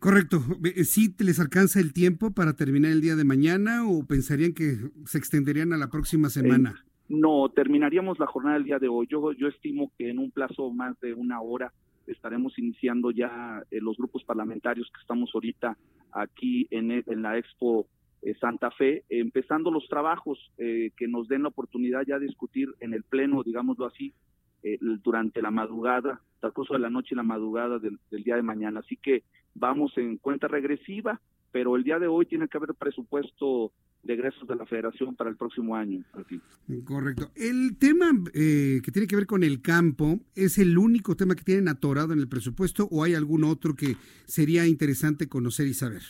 Correcto. Eh, ¿Sí les alcanza el tiempo para terminar el día de mañana o pensarían que se extenderían a la próxima semana? Eh, no, terminaríamos la jornada del día de hoy. Yo, yo estimo que en un plazo más de una hora estaremos iniciando ya eh, los grupos parlamentarios que estamos ahorita aquí en, en la Expo eh, Santa Fe, empezando los trabajos eh, que nos den la oportunidad ya de discutir en el Pleno, digámoslo así, durante la madrugada, curso de la noche y la madrugada del, del, día de mañana. Así que vamos en cuenta regresiva, pero el día de hoy tiene que haber presupuesto de egresos de la federación para el próximo año. Correcto. El tema eh, que tiene que ver con el campo, ¿es el único tema que tienen atorado en el presupuesto o hay algún otro que sería interesante conocer y saber?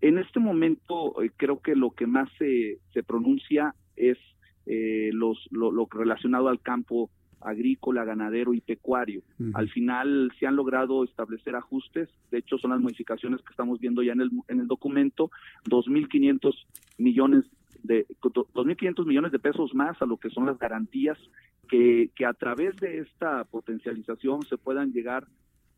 En este momento eh, creo que lo que más se, se pronuncia es eh, los, lo, lo relacionado al campo agrícola, ganadero y pecuario. Al final se han logrado establecer ajustes, de hecho son las modificaciones que estamos viendo ya en el, en el documento, 2.500 millones de 2.500 millones de pesos más a lo que son las garantías que, que a través de esta potencialización se puedan llegar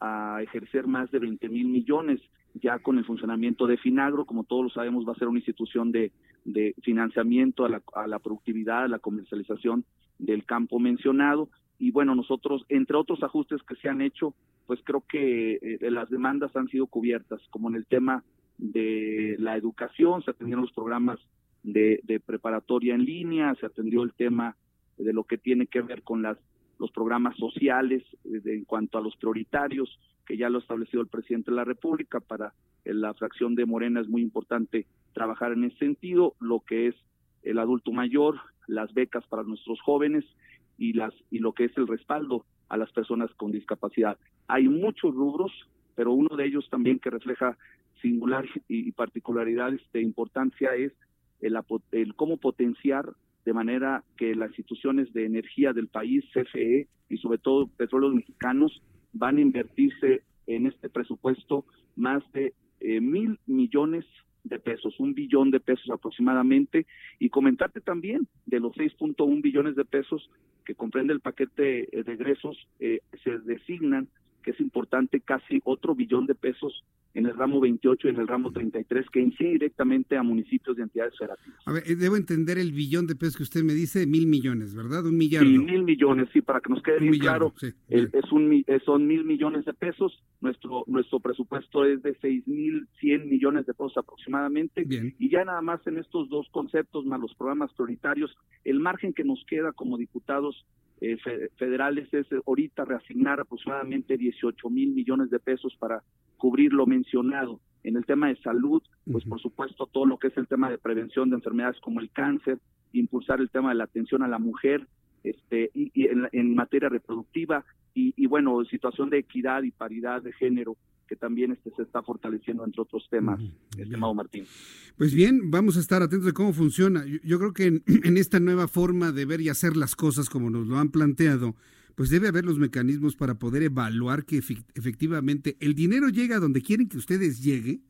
a ejercer más de 20 mil millones ya con el funcionamiento de Finagro, como todos lo sabemos, va a ser una institución de, de financiamiento a la, a la productividad, a la comercialización del campo mencionado. Y bueno, nosotros, entre otros ajustes que se han hecho, pues creo que eh, las demandas han sido cubiertas, como en el tema de la educación, se atendieron los programas de, de preparatoria en línea, se atendió el tema de lo que tiene que ver con las los programas sociales eh, en cuanto a los prioritarios, que ya lo ha establecido el presidente de la República, para la fracción de Morena es muy importante trabajar en ese sentido, lo que es el adulto mayor, las becas para nuestros jóvenes y las y lo que es el respaldo a las personas con discapacidad. Hay muchos rubros, pero uno de ellos también que refleja singular y particularidades de importancia es el, el cómo potenciar de manera que las instituciones de energía del país, CFE y sobre todo petróleos mexicanos, van a invertirse en este presupuesto más de eh, mil millones de pesos, un billón de pesos aproximadamente, y comentarte también de los 6.1 billones de pesos que comprende el paquete de egresos, eh, se designan, que es importante, casi otro billón de pesos en el ramo 28 y en el ramo 33 que incide directamente a municipios de entidades federativas. A ver, eh, debo entender el billón de pesos que usted me dice, mil millones, ¿verdad? Un millón. Sí, mil millones, sí, para que nos quede bien claro, es un, son mil millones de pesos, nuestro nuestro presupuesto es de seis mil cien millones de pesos aproximadamente, y ya nada más en estos dos conceptos, más los programas prioritarios, el margen que nos queda como diputados eh, federales es ahorita reasignar aproximadamente 18 mil millones de pesos para cubrir lo mencionado. En el tema de salud, pues por supuesto todo lo que es el tema de prevención de enfermedades como el cáncer, impulsar el tema de la atención a la mujer, este, y, en, materia reproductiva, y, bueno, situación de equidad y paridad de género, que también este se está fortaleciendo entre otros temas, estimado Martín. Pues bien, vamos a estar atentos de cómo funciona. Yo, creo que en, esta nueva forma de ver y hacer las cosas como nos lo han planteado, pues debe haber los mecanismos para poder evaluar que efectivamente el dinero llega a donde quieren que ustedes llegue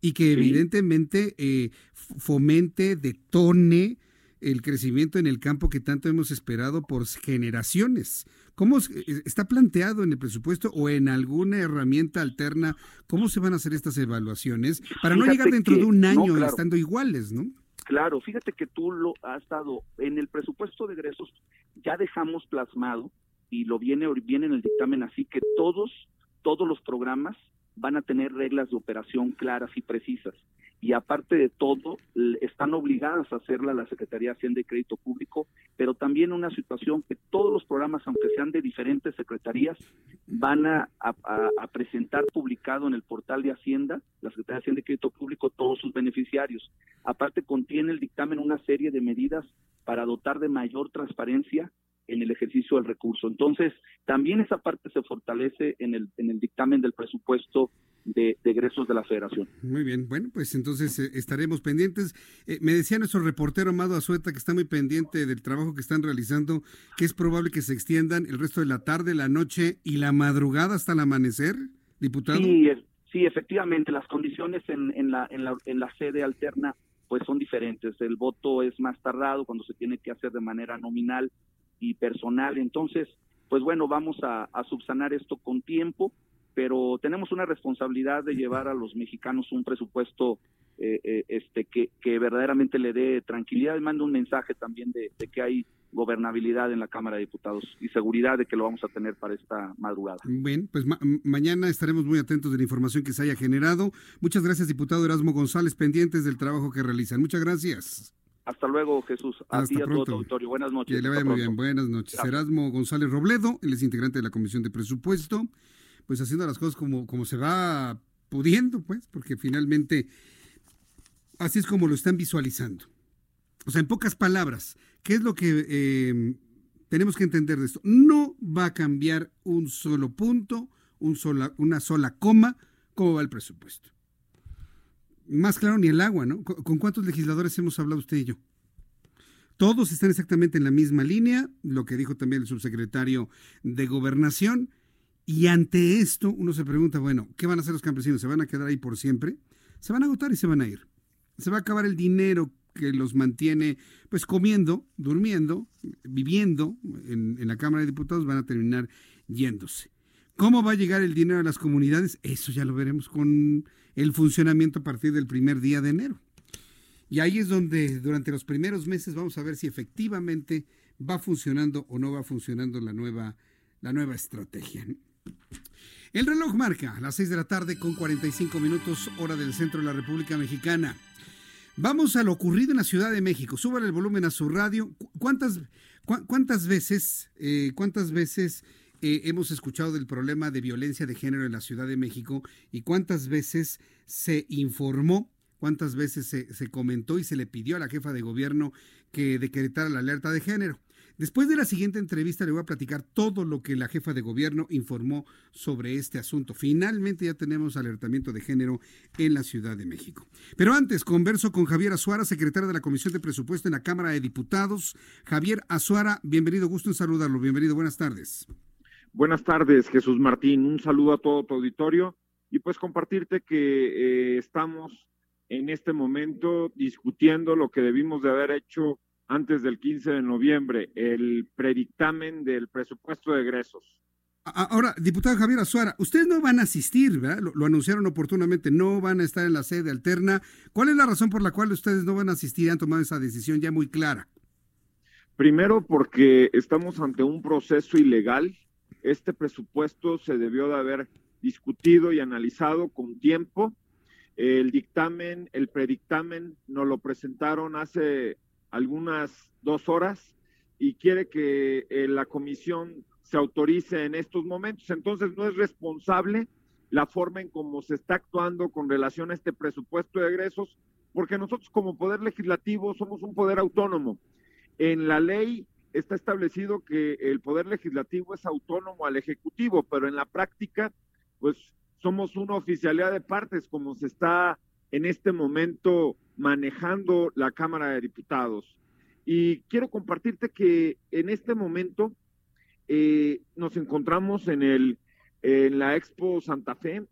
y que evidentemente eh, fomente, detone el crecimiento en el campo que tanto hemos esperado por generaciones. ¿Cómo eh, está planteado en el presupuesto o en alguna herramienta alterna cómo se van a hacer estas evaluaciones para no llegar dentro de un año estando iguales, ¿no? Claro, fíjate que tú lo has estado en el presupuesto de egresos ya dejamos plasmado y lo viene viene en el dictamen así que todos todos los programas van a tener reglas de operación claras y precisas. Y aparte de todo, están obligadas a hacerla la Secretaría de Hacienda y Crédito Público, pero también una situación que todos los programas, aunque sean de diferentes secretarías, van a, presentar publicado en el portal de Hacienda, la Secretaría de Hacienda y Crédito Público, todos sus beneficiarios. Aparte, contiene el dictamen una serie de medidas para dotar de mayor transparencia en el ejercicio del recurso. Entonces, también esa parte se fortalece en el, en el dictamen del presupuesto de, egresos de la federación. Muy bien, bueno, pues entonces eh, estaremos pendientes. Eh, me decía nuestro reportero Amado Azueta que está muy pendiente del trabajo que están realizando, que es probable que se extiendan el resto de la tarde, la noche y la madrugada hasta el amanecer, diputado. Sí, sí efectivamente, las condiciones en, en, la, en, la, en la sede alterna pues son diferentes. El voto es más tardado cuando se tiene que hacer de manera nominal y personal. Entonces, pues bueno, vamos a, subsanar esto con tiempo, pero tenemos una responsabilidad de llevar a los mexicanos un presupuesto eh, eh, este que, que, verdaderamente le dé tranquilidad y manda un mensaje también de, que hay gobernabilidad en la Cámara de Diputados y seguridad de que lo vamos a tener para esta madrugada. Bien, pues mañana estaremos muy atentos de la información que se haya generado. Muchas gracias, diputado Erasmo González, pendientes del trabajo que realizan. Muchas gracias. Hasta luego, Jesús. A ti y a todo tu auditorio. Buenas noches. Que le vaya muy bien. Buenas noches. Erasmo González Robledo, él es integrante de la Comisión de Presupuesto, pues haciendo las cosas como, como se va pudiendo, pues, porque finalmente así es como lo están visualizando. O sea, en pocas palabras, ¿qué es lo que em, tenemos que entender de esto? No va a cambiar un solo punto, un sola, una sola coma, cómo va el presupuesto más claro ni el agua, ¿no? ¿Con cuántos legisladores hemos hablado usted y yo? Todos están exactamente en la misma línea, lo que dijo también el subsecretario de Gobernación. Y ante esto uno se pregunta, bueno, ¿qué van a hacer los campesinos? ¿Se van a quedar ahí por siempre? Se van a agotar y se van a ir. Se va a acabar el dinero que los mantiene pues comiendo, durmiendo, viviendo en, la Cámara de Diputados, van a terminar yéndose. ¿Cómo va a llegar el dinero a las comunidades? Eso ya lo veremos con el funcionamiento a partir del primer día de enero. Y ahí es donde durante los primeros meses vamos a ver si efectivamente va funcionando o no va funcionando la nueva, la nueva estrategia. El reloj marca las 6 de la tarde con 45 minutos hora del centro de la República Mexicana. Vamos a lo ocurrido en la Ciudad de México. Súbale el volumen a su radio. ¿Cuántas, cuántas veces, eh, cuántas veces eh, hemos escuchado del problema de violencia de género en la Ciudad de México y cuántas veces se informó, cuántas veces se, comentó y se le pidió a la jefa de gobierno que decretara la alerta de género. Después de la siguiente entrevista le voy a platicar todo lo que la jefa de gobierno informó sobre este asunto. Finalmente ya tenemos alertamiento de género en la Ciudad de México. Pero antes converso con Javier Azuara, secretario de la Comisión de Presupuesto en la Cámara de Diputados. Javier Azuara, bienvenido, gusto en saludarlo. Bienvenido, buenas tardes. Buenas tardes, Jesús Martín. Un saludo a todo tu auditorio y pues compartirte que eh, estamos en este momento discutiendo lo que debimos de haber hecho antes del 15 de noviembre, el predictamen del presupuesto de egresos. Ahora, diputado Javier Azuara, ustedes no van a asistir, ¿verdad? Lo, lo, anunciaron oportunamente, no van a estar en la sede alterna. ¿Cuál es la razón por la cual ustedes no van a asistir y han tomado esa decisión ya muy clara? Primero, porque estamos ante un proceso ilegal este presupuesto se debió de haber discutido y analizado con tiempo. El dictamen, el predictamen, nos lo presentaron hace algunas dos horas y quiere que eh, la comisión se autorice en estos momentos. Entonces no es responsable la forma en cómo se está actuando con relación a este presupuesto de egresos, porque nosotros como poder legislativo somos un poder autónomo. En la ley está establecido que el poder legislativo es autónomo al ejecutivo, pero en la práctica, pues somos una oficialidad de partes, como se está en este momento manejando la Cámara de Diputados. Y quiero compartirte que en este momento eh, nos encontramos en, la Expo Santa Fe,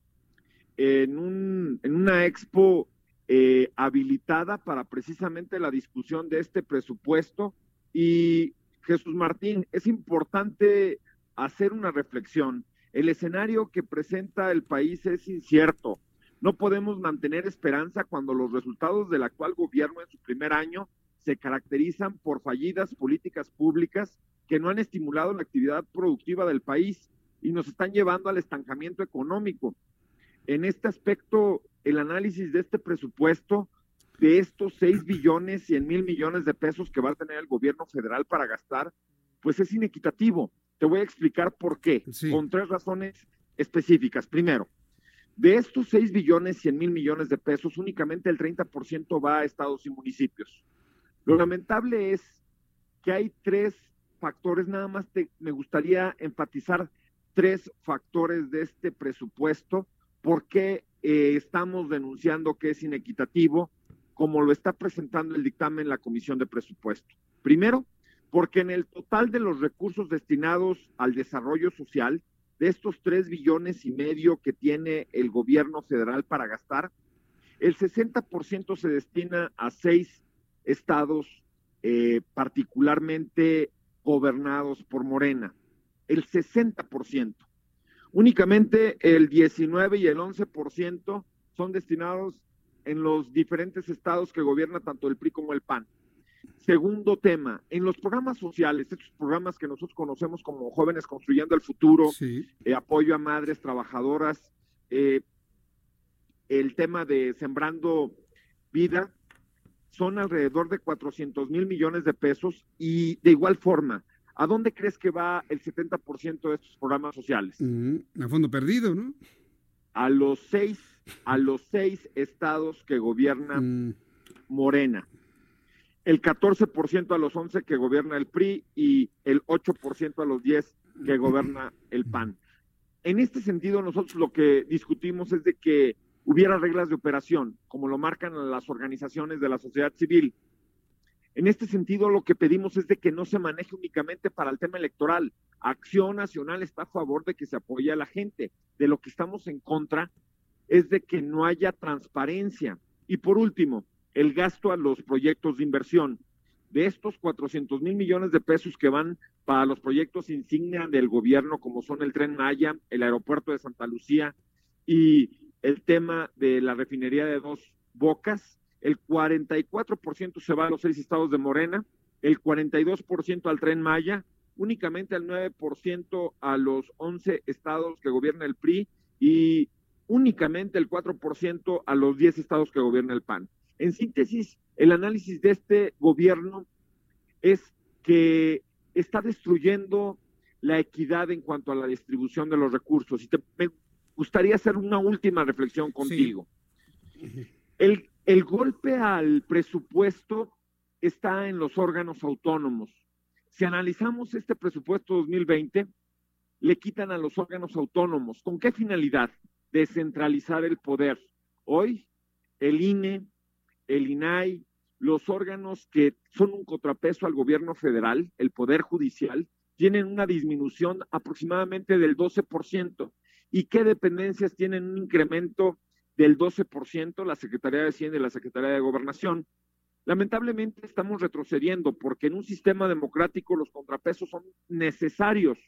en una expo eh, habilitada para precisamente la discusión de este presupuesto. Y Jesús Martín, es importante hacer una reflexión. El escenario que presenta el país es incierto. No podemos mantener esperanza cuando los resultados del actual gobierno en su primer año se caracterizan por fallidas políticas públicas que no han estimulado la actividad productiva del país y nos están llevando al estancamiento económico. En este aspecto, el análisis de este presupuesto, de estos 6 billones, 100 mil millones de pesos que va a tener el gobierno federal para gastar, pues es inequitativo. Te voy a explicar por qué, con tres razones específicas. Primero, de estos 6 billones, 100 mil millones de pesos, únicamente el 30% va a estados y municipios. Lo lamentable es que hay tres factores, nada más me gustaría enfatizar tres factores de este presupuesto, porque eh, estamos denunciando que es inequitativo, como lo está presentando el dictamen la Comisión de Presupuesto. Primero, porque en el total de los recursos destinados al desarrollo social, de estos tres billones y medio que tiene el gobierno federal para gastar, el 60% se destina a seis estados eh, particularmente gobernados por Morena, el 60%. Únicamente el 19 y el 11% son destinados en los diferentes estados que gobierna tanto el PRI como el PAN. Segundo tema, en los programas sociales, estos programas que nosotros conocemos como Jóvenes Construyendo el Futuro, eh, apoyo a madres trabajadoras, eh, el tema de Sembrando Vida, son alrededor de 400 mil millones de pesos y de igual forma, ¿a dónde crees que va el 70% de estos programas sociales? a fondo perdido, ¿no? A los seis, a los seis estados que gobierna mm. Morena. El 14% a los 11 que gobierna el PRI y el 8% a los 10 que gobierna el PAN. En este sentido, nosotros lo que discutimos es de que hubiera reglas de operación, como lo marcan las organizaciones de la sociedad civil. En este sentido, lo que pedimos es de que no se maneje únicamente para el tema electoral. Acción Nacional está a favor de que se apoye a la gente. De lo que estamos en contra es de que no haya transparencia. Y por último, el gasto a los proyectos de inversión. De estos 400 mil millones de pesos que van para los proyectos insignia del gobierno, como son el tren Maya, el aeropuerto de Santa Lucía y el tema de la refinería de dos bocas, el 44% se va a los seis estados de Morena, el 42% al tren Maya, únicamente el 9% a los 11 estados que gobierna el PRI y únicamente el 4% a los 10 estados que gobierna el PAN. En síntesis, el análisis de este gobierno es que está destruyendo la equidad en cuanto a la distribución de los recursos. Y te, gustaría hacer una última reflexión contigo. El, el golpe al presupuesto está en los órganos autónomos. Si analizamos este presupuesto 2020, le quitan a los órganos autónomos. ¿Con qué finalidad? Descentralizar el poder. Hoy, el INE, el INAI, los órganos que son un contrapeso al gobierno federal, el Poder Judicial, tienen una disminución aproximadamente del 12% y qué dependencias tienen un incremento del 12%, la Secretaría de Hacienda y la Secretaría de Gobernación. Lamentablemente estamos retrocediendo porque en un sistema democrático los contrapesos son necesarios.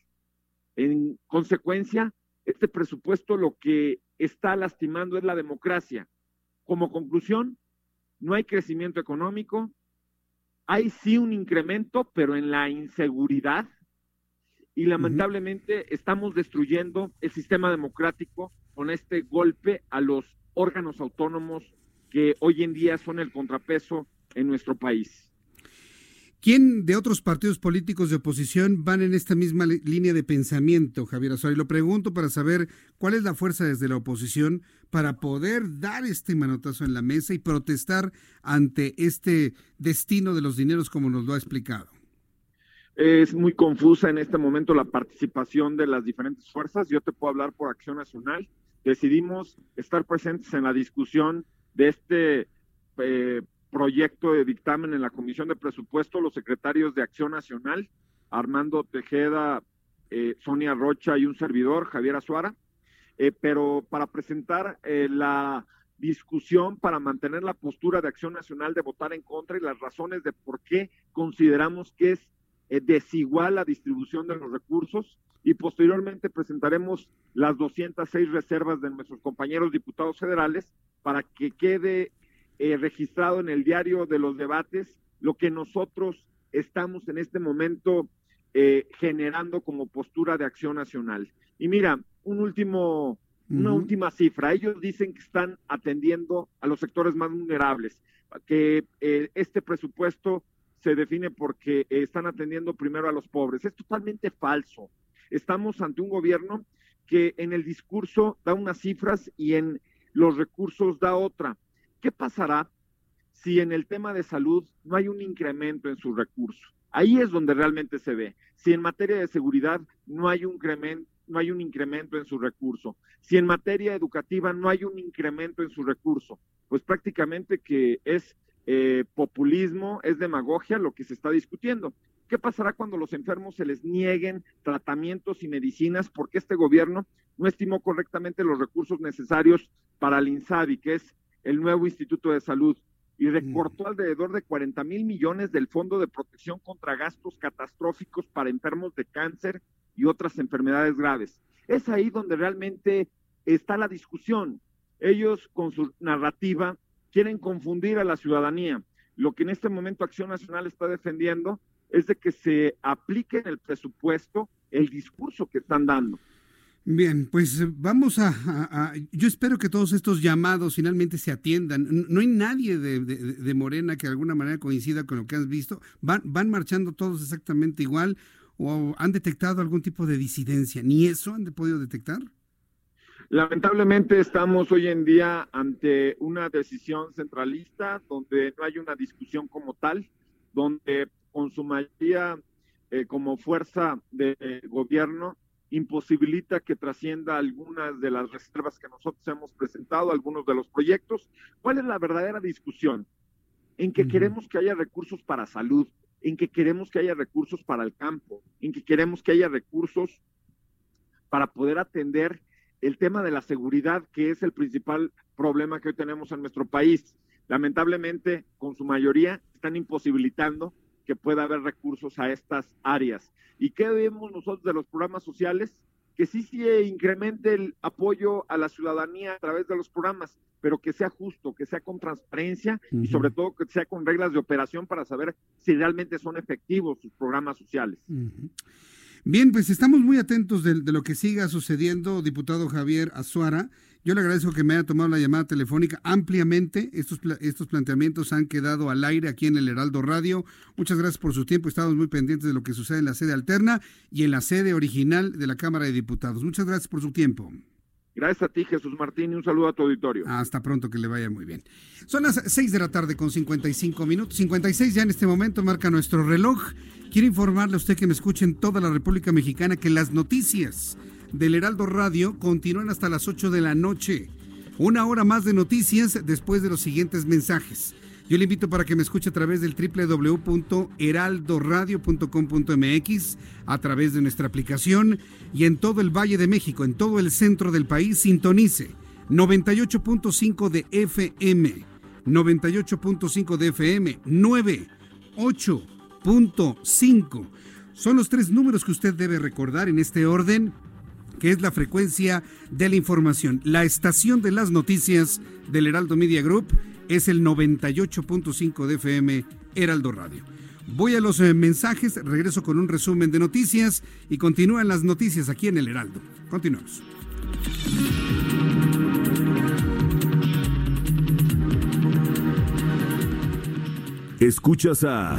En consecuencia, este presupuesto lo que está lastimando es la democracia. Como conclusión, no hay crecimiento económico, hay sí un incremento, pero en la inseguridad, y lamentablemente estamos destruyendo el sistema democrático con este golpe a los órganos autónomos que hoy en día son el contrapeso en nuestro país. ¿Quién de otros partidos políticos de oposición van en esta misma línea de pensamiento, Javier Azuara? Y lo pregunto para saber cuál es la fuerza desde la oposición para poder dar este manotazo en la mesa y protestar ante este destino de los dineros como nos lo ha explicado. Es muy confusa en este momento la participación de las diferentes fuerzas. Yo te puedo hablar por Acción Nacional. Decidimos estar presentes en la discusión de este eh, proyecto de dictamen en la Comisión de Presupuesto, los secretarios de Acción Nacional, Armando Tejeda eh, Sonia Rocha y un servidor, Javier Azuara, eh, pero para presentar eh, la discusión para mantener la postura de Acción Nacional de votar en contra y las razones de por qué consideramos que es desigual la distribución de los recursos. Y posteriormente presentaremos las 206 reservas de nuestros compañeros diputados federales para que quede registrado en el diario de los debates lo que nosotros estamos en este momento eh, generando como postura de acción nacional. Y mira, un último, una última cifra. Ellos dicen que están atendiendo a los sectores más vulnerables, que eh, este presupuesto se define porque están atendiendo primero a los pobres. Es totalmente falso. Estamos ante un gobierno que en el discurso da unas cifras y en los recursos da otra. ¿Qué pasará si en el tema de salud no hay un incremento en sus recursos? Ahí es donde realmente se ve. Si en materia de seguridad no hay un incremento, no hay un incremento en su recurso, si en materia educativa no hay un incremento en su recurso, pues prácticamente que es eh, populismo, es demagogia lo que se está discutiendo. ¿Qué pasará cuando los enfermos se les nieguen tratamientos y medicinas porque este gobierno no estimó correctamente los recursos necesarios para el INSABI, que es el nuevo Instituto de Salud? y recortó alrededor de 40 mil millones del Fondo de Protección contra Gastos Catastróficos para enfermos de cáncer y otras enfermedades graves. Es ahí donde realmente está la discusión. Ellos con su narrativa quieren confundir a la ciudadanía. Lo que en este momento Acción Nacional está defendiendo es de que se aplique en el presupuesto el discurso que están dando. Bien, pues eh, vamos a, Yo espero que todos estos llamados finalmente se atiendan. No hay nadie de, Morena que de alguna manera coincida con lo que has visto. Van, van marchando todos exactamente igual o han detectado algún tipo de disidencia. ¿Ni eso han podido detectar? Lamentablemente estamos hoy en día ante una decisión centralista donde no hay una discusión como tal, donde con su mayoría eh, como fuerza de gobierno imposibilita que trascienda algunas de las reservas que nosotros hemos presentado, algunos de los proyectos. ¿Cuál es la verdadera discusión? En que queremos que haya recursos para salud, en que queremos que haya recursos para el campo, en que queremos que haya recursos para poder atender el tema de la seguridad, que es el principal problema que hoy tenemos en nuestro país. Lamentablemente, con su mayoría, están imposibilitando que pueda haber recursos a estas áreas. ¿Y qué vemos nosotros de los programas sociales? Que sí se incremente el apoyo a la ciudadanía a través de los programas, pero que sea justo, que sea con transparencia y sobre todo que sea con reglas de operación para saber si realmente son efectivos sus programas sociales. Bien, pues estamos muy atentos de, lo que siga sucediendo, diputado Javier Azuara. Yo le agradezco que me haya tomado la llamada telefónica ampliamente. Estos, estos planteamientos han quedado al aire aquí en el Heraldo Radio. Muchas gracias por su tiempo. Estamos muy pendientes de lo que sucede en la sede alterna y en la sede original de la Cámara de Diputados. Muchas gracias por su tiempo. Gracias a ti, Jesús Martín, y un saludo a tu auditorio. Hasta pronto, que le vaya muy bien. Son las 6 de la tarde con 55 minutos. 56 ya en este momento marca nuestro reloj. Quiero informarle a usted que me escuche en toda la República Mexicana que las noticias del Heraldo Radio continúan hasta las 8 de la noche. Una hora más de noticias después de los siguientes mensajes. Yo le invito para que me escuche a través del www.heraldoradio.com.mx, a través de nuestra aplicación y en todo el Valle de México, en todo el centro del país, sintonice 98.5 de FM, 98.5 de FM, 98.5. Son los tres números que usted debe recordar en este orden es la frecuencia de la información. La estación de las noticias del Heraldo Media Group es el 98.5 de FM Heraldo Radio. Voy a los eh, mensajes, regreso con un resumen de noticias y continúan las noticias aquí en el Heraldo. Continuamos. Escuchas a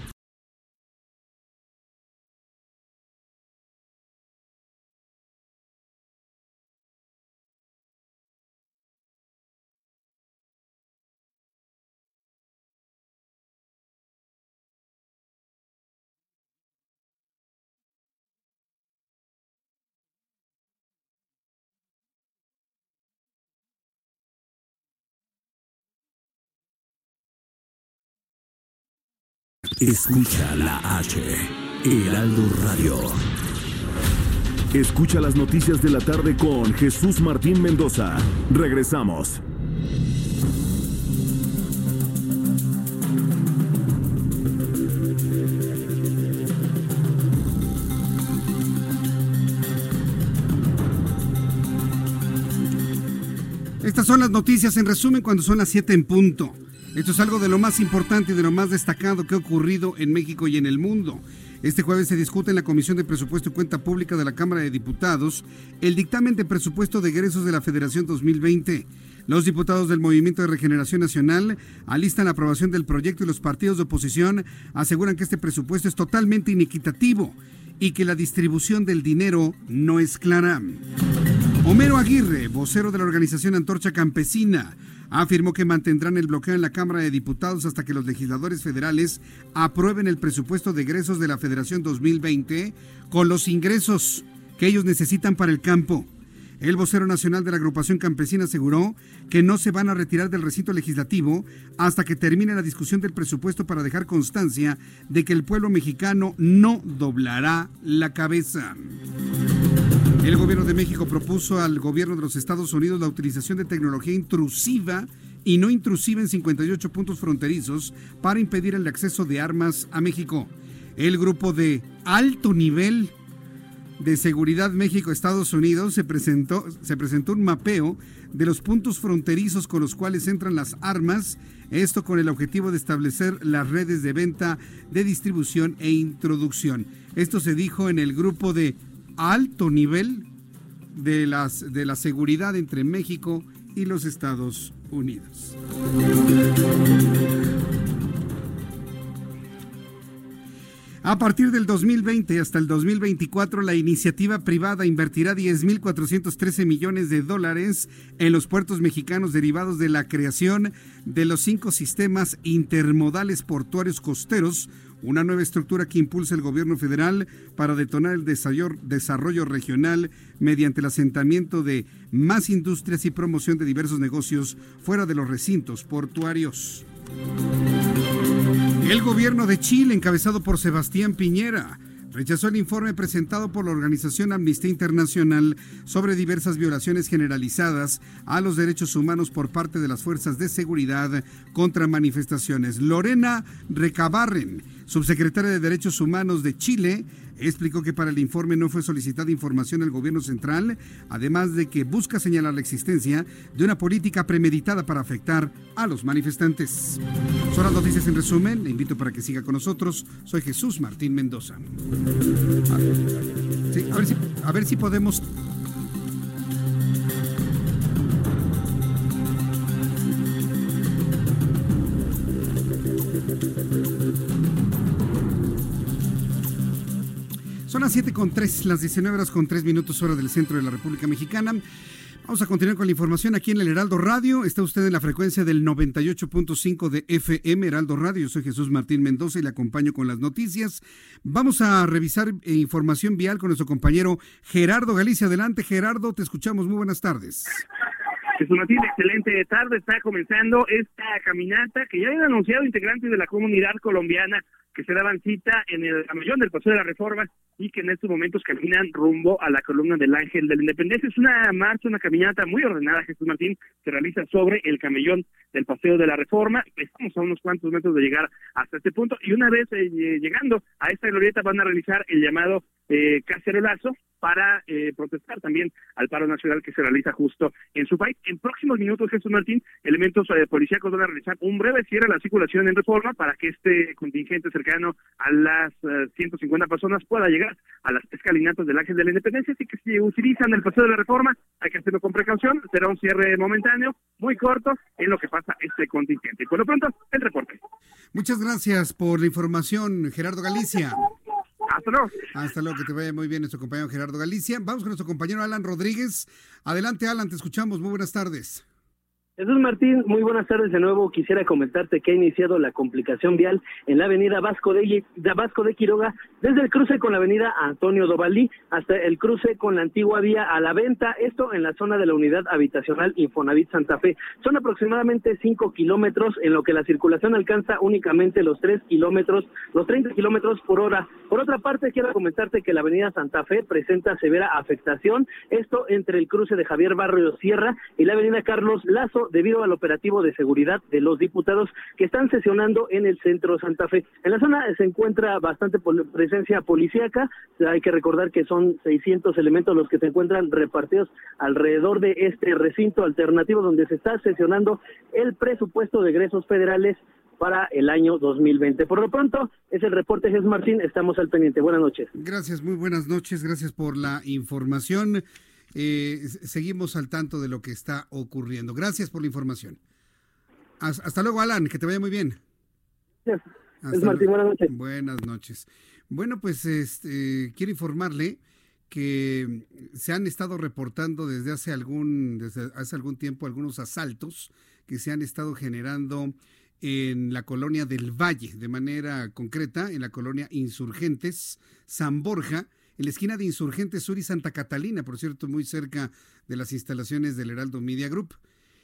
Escucha la H, Heraldo Radio. Escucha las noticias de la tarde con Jesús Martín Mendoza. Regresamos. Estas son las noticias en resumen cuando son las 7 en punto. Esto es algo de lo más importante y de lo más destacado que ha ocurrido en México y en el mundo. Este jueves se discute en la Comisión de Presupuesto y Cuenta Pública de la Cámara de Diputados el dictamen de presupuesto de egresos de la Federación 2020. Los diputados del Movimiento de Regeneración Nacional alistan la aprobación del proyecto y los partidos de oposición aseguran que este presupuesto es totalmente inequitativo y que la distribución del dinero no es clara. Homero Aguirre, vocero de la organización Antorcha Campesina, afirmó que mantendrán el bloqueo en la Cámara de Diputados hasta que los legisladores federales aprueben el presupuesto de egresos de la Federación 2020 con los ingresos que ellos necesitan para el campo. El vocero nacional de la agrupación campesina aseguró que no se van a retirar del recinto legislativo hasta que termine la discusión del presupuesto para dejar constancia de que el pueblo mexicano no doblará la cabeza. El gobierno de México propuso al gobierno de los Estados Unidos la utilización de tecnología intrusiva y no intrusiva en 58 puntos fronterizos para impedir el acceso de armas a México. El grupo de alto nivel de seguridad México-Estados Unidos se presentó, se presentó un mapeo de los puntos fronterizos con los cuales entran las armas, esto con el objetivo de establecer las redes de venta, de distribución e introducción. Esto se dijo en el grupo de alto nivel de, las, de la seguridad entre México y los Estados Unidos. A partir del 2020 hasta el 2024, la iniciativa privada invertirá 10.413 millones de dólares en los puertos mexicanos derivados de la creación de los cinco sistemas intermodales portuarios costeros, una nueva estructura que impulsa el gobierno federal para detonar el desarrollo regional mediante el asentamiento de más industrias y promoción de diversos negocios fuera de los recintos portuarios. El gobierno de Chile, encabezado por Sebastián Piñera, rechazó el informe presentado por la organización Amnistía Internacional sobre diversas violaciones generalizadas a los derechos humanos por parte de las fuerzas de seguridad contra manifestaciones. Lorena Recabarren, subsecretaria de Derechos Humanos de Chile, explicó que para el informe no fue solicitada información al gobierno central, además de que busca señalar la existencia de una política premeditada para afectar a los manifestantes. Son las noticias en resumen, le invito para que siga con nosotros. Soy Jesús Martín Mendoza. a, ver si, a ver si podemos las 7 con 3, las 19 horas con 3 minutos hora del centro de la República Mexicana. Vamos a continuar con la información aquí en el Heraldo Radio. Está usted en la frecuencia del 98.5 de FM Heraldo Radio. Yo soy Jesús Martín Mendoza y le acompaño con las noticias. Vamos a revisar eh, información vial con nuestro compañero Gerardo Galicia. Adelante, Gerardo, te escuchamos. Muy buenas tardes. Jesús Martín, excelente tarde. Está comenzando esta caminata que ya han anunciado integrantes de la comunidad colombiana que se daban cita en el camellón del Paseo de la Reforma y que en estos momentos caminan rumbo a la columna del Ángel de la Independencia. Es una marcha, una caminata muy ordenada, Jesús Martín, se realiza sobre el camellón del Paseo de la Reforma. Estamos a unos cuantos metros de llegar hasta este punto y una vez eh, llegando a esta glorieta van a realizar el llamado eh, cacerolazo para eh, protestar también al paro nacional que se realiza justo en su país. En próximos minutos, Jesús Martín, elementos eh, policíacos van a realizar un breve cierre a la circulación en reforma para que este contingente cercano a las 150 personas pueda llegar a las escalinatas del Ángel de la Independencia. Así que si utilizan el paseo de la reforma, hay que hacerlo con precaución. Será un cierre momentáneo, muy corto, en lo que pasa este contingente. Y por lo pronto, el reporte. Muchas gracias por la información, Gerardo Galicia. Hasta luego. Hasta luego, que te vaya muy bien nuestro compañero Gerardo Galicia. Vamos con nuestro compañero Alan Rodríguez. Adelante, Alan, te escuchamos. Muy buenas tardes. Jesús Martín, muy buenas tardes de nuevo. Quisiera comentarte que ha iniciado la complicación vial en la avenida Vasco de, Vasco de Quiroga, desde el cruce con la avenida Antonio Dovalí hasta el cruce con la antigua vía a la venta, esto en la zona de la unidad habitacional Infonavit Santa Fe. Son aproximadamente 5 kilómetros, en lo que la circulación alcanza únicamente los 3 kilómetros, los 30 kilómetros por hora. Por otra parte, quiero comentarte que la avenida Santa Fe presenta severa afectación, esto entre el cruce de Javier Barrio Sierra y la avenida Carlos Lazo debido al operativo de seguridad de los diputados que están sesionando en el centro Santa Fe. En la zona se encuentra bastante presencia policíaca, hay que recordar que son 600 elementos los que se encuentran repartidos alrededor de este recinto alternativo donde se está sesionando el presupuesto de egresos federales para el año 2020. Por lo pronto, es el reporte Jesús Martín, estamos al pendiente. Buenas noches. Gracias, muy buenas noches, gracias por la información. Eh, seguimos al tanto de lo que está ocurriendo. Gracias por la información. Hasta, luego, Alan, que te vaya muy bien. Martín, buenas noches. Buenas noches. Bueno, pues este, quiero informarle que se han estado reportando desde hace algún, desde hace algún tiempo algunos asaltos que se han estado generando en la colonia del Valle, de manera concreta, en la colonia Insurgentes, San Borja, en la esquina de Insurgentes Sur y Santa Catalina, por cierto, muy cerca de las instalaciones del Heraldo Media Group.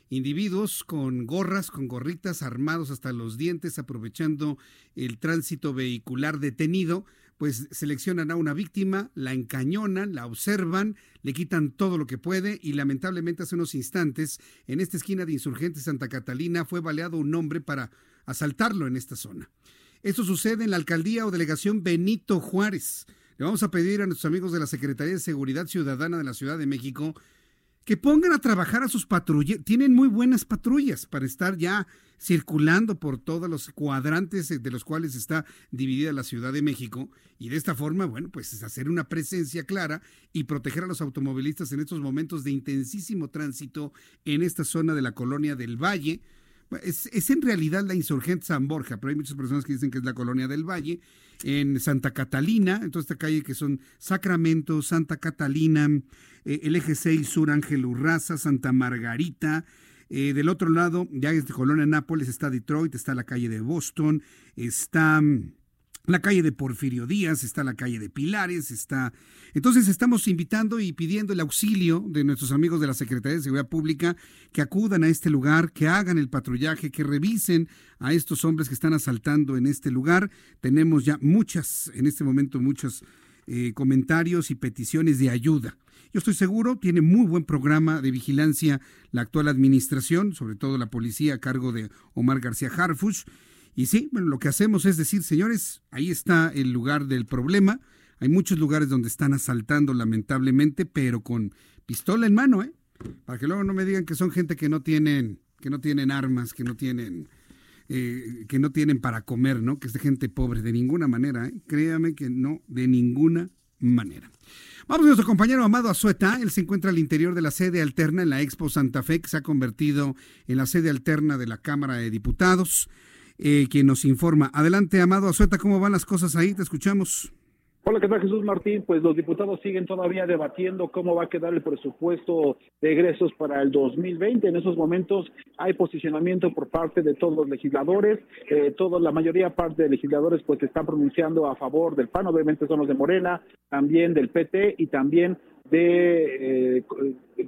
Individuos con gorras, con gorritas, armados hasta los dientes, aprovechando el tránsito vehicular detenido, pues seleccionan a una víctima, la encañonan, la observan, le quitan todo lo que puede y lamentablemente hace unos instantes en esta esquina de Insurgentes Santa Catalina fue baleado un hombre para asaltarlo en esta zona. Esto sucede en la alcaldía o delegación Benito Juárez. Le vamos a pedir a nuestros amigos de la Secretaría de Seguridad Ciudadana de la Ciudad de México que pongan a trabajar a sus patrullas. Tienen muy buenas patrullas para estar ya circulando por todos los cuadrantes de los cuales está dividida la Ciudad de México y de esta forma, bueno, pues hacer una presencia clara y proteger a los automovilistas en estos momentos de intensísimo tránsito en esta zona de la colonia del Valle, es, en realidad la insurgente San Borja, pero hay muchas personas que dicen que es la colonia del Valle, en Santa Catalina, en toda esta calle que son Sacramento, Santa Catalina, eh, el eje 6 Sur Ángel Urraza, Santa Margarita. Eh, del otro lado, ya de colonia Nápoles, está Detroit, está la calle de Boston, está la calle de Porfirio Díaz, está la calle de Pilares, está... Entonces estamos invitando y pidiendo el auxilio de nuestros amigos de la Secretaría de Seguridad Pública que acudan a este lugar, que hagan el patrullaje, que revisen a estos hombres que están asaltando en este lugar. Tenemos ya muchas, en este momento, muchos eh, comentarios y peticiones de ayuda. Yo estoy seguro, tiene muy buen programa de vigilancia la actual administración, sobre todo la policía a cargo de Omar García Harfush y sí, bueno, lo que hacemos es decir, señores, ahí está el lugar del problema. Hay muchos lugares donde están asaltando lamentablemente, pero con pistola en mano, ¿eh? Para que luego no me digan que son gente que no tienen, que no tienen armas, que no tienen, eh, que no tienen para comer, ¿no? Que es de gente pobre, de ninguna manera, ¿eh? Créame que no, de ninguna manera. Vamos a nuestro compañero Amado Azueta. Él se encuentra al interior de la sede alterna en la Expo Santa Fe, que se ha convertido en la sede alterna de la Cámara de Diputados eh, quien nos informa. Adelante, Amado Azueta, ¿cómo van las cosas ahí? Te escuchamos. Hola, ¿qué tal Jesús Martín? Pues los diputados siguen todavía debatiendo cómo va a quedar el presupuesto de egresos para el 2020. En esos momentos hay posicionamiento por parte de todos los legisladores. Eh, toda la mayoría parte de legisladores pues están pronunciando a favor del PAN, obviamente son los de Morena, también del PT y también de, eh,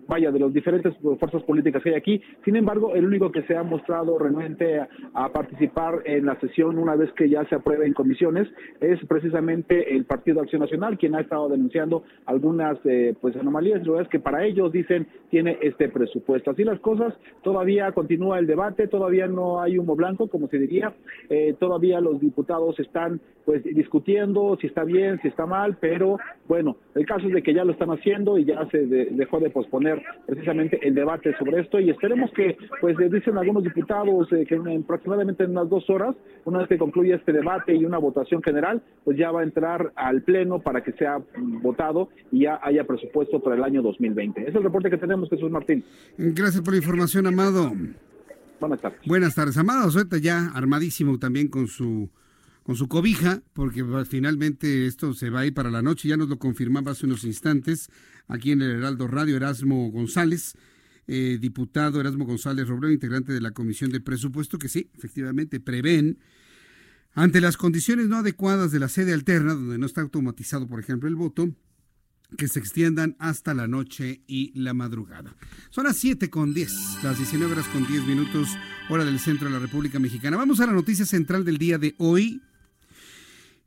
vaya, de las diferentes fuerzas políticas que hay aquí. Sin embargo, el único que se ha mostrado renuente a, participar en la sesión una vez que ya se apruebe en comisiones es precisamente el Partido Acción Nacional, quien ha estado denunciando algunas eh, pues anomalías. Lo es que para ellos dicen tiene este presupuesto. Así las cosas, todavía continúa el debate, todavía no hay humo blanco, como se diría. Eh, todavía los diputados están pues discutiendo si está bien, si está mal, pero bueno, el caso es de que ya lo están haciendo y ya se dejó de posponer precisamente el debate sobre esto y esperemos que, pues dicen algunos diputados eh, que en, aproximadamente en unas dos horas, una vez que concluya este debate y una votación general, pues ya va a entrar al Pleno para que sea mm, votado y ya haya presupuesto para el año 2020. Ese es el reporte que tenemos, Jesús Martín. Gracias por la información, Amado. Buenas tardes. Buenas tardes, Amado. Suelta ya armadísimo también con su con su cobija, porque finalmente esto se va a ir para la noche, ya nos lo confirmaba hace unos instantes aquí en el Heraldo Radio Erasmo González. eh, diputado Erasmo González Robledo, integrante de la Comisión de Presupuesto, que sí, efectivamente prevén ante las condiciones no adecuadas de la sede alterna, donde no está automatizado, por ejemplo, el voto, que se extiendan hasta la noche y la madrugada. Son las 7 con 10, las 19 horas con 10 minutos, hora del centro de la República Mexicana. Vamos a la noticia central del día de hoy.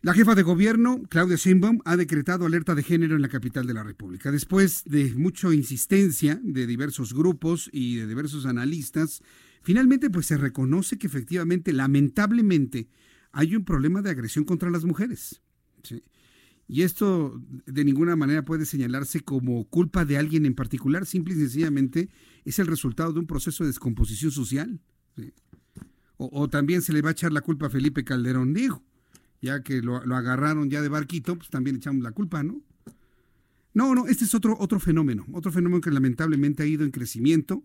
La jefa de gobierno, Claudia Sheinbaum, ha decretado alerta de género en la capital de la República. Después de mucha insistencia de diversos grupos y de diversos analistas, finalmente pues se reconoce que efectivamente, lamentablemente, hay un problema de agresión contra las mujeres. Y esto de ninguna manera puede señalarse como culpa de alguien en particular, simple y sencillamente es el resultado de un proceso de descomposición social. O, también se le va a echar la culpa a Felipe Calderón, dijo ya que lo, agarraron ya de barquito, pues también echamos la culpa, ¿no? No, no, este es otro, otro fenómeno, otro fenómeno que lamentablemente ha ido en crecimiento,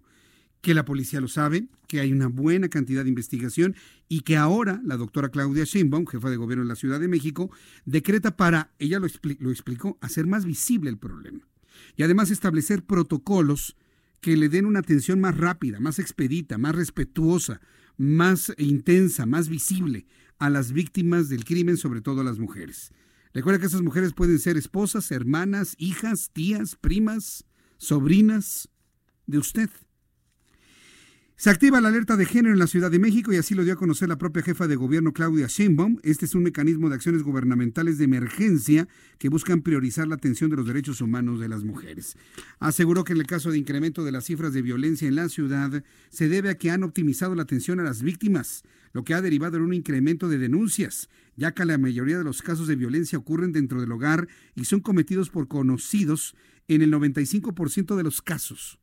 que la policía lo sabe, que hay una buena cantidad de investigación y que ahora la doctora Claudia Sheinbaum, jefa de gobierno de la Ciudad de México, decreta para, ella lo, lo explicó, hacer más visible el problema y además establecer protocolos que le den una atención más rápida, más expedita, más respetuosa, más intensa, más visible a las víctimas del crimen, sobre todo a las mujeres. Recuerda que esas mujeres pueden ser esposas, hermanas, hijas, tías, primas, sobrinas de usted. Se activa la alerta de género en la Ciudad de México y así lo dio a conocer la propia jefa de gobierno Claudia Sheinbaum. Este es un mecanismo de acciones gubernamentales de emergencia que buscan priorizar la atención de los derechos humanos de las mujeres. Aseguró que en el caso de incremento de las cifras de violencia en la ciudad se debe a que han optimizado la atención a las víctimas, lo que ha derivado en un incremento de denuncias, ya que la mayoría de los casos de violencia ocurren dentro del hogar y son cometidos por conocidos en el 95% de los casos.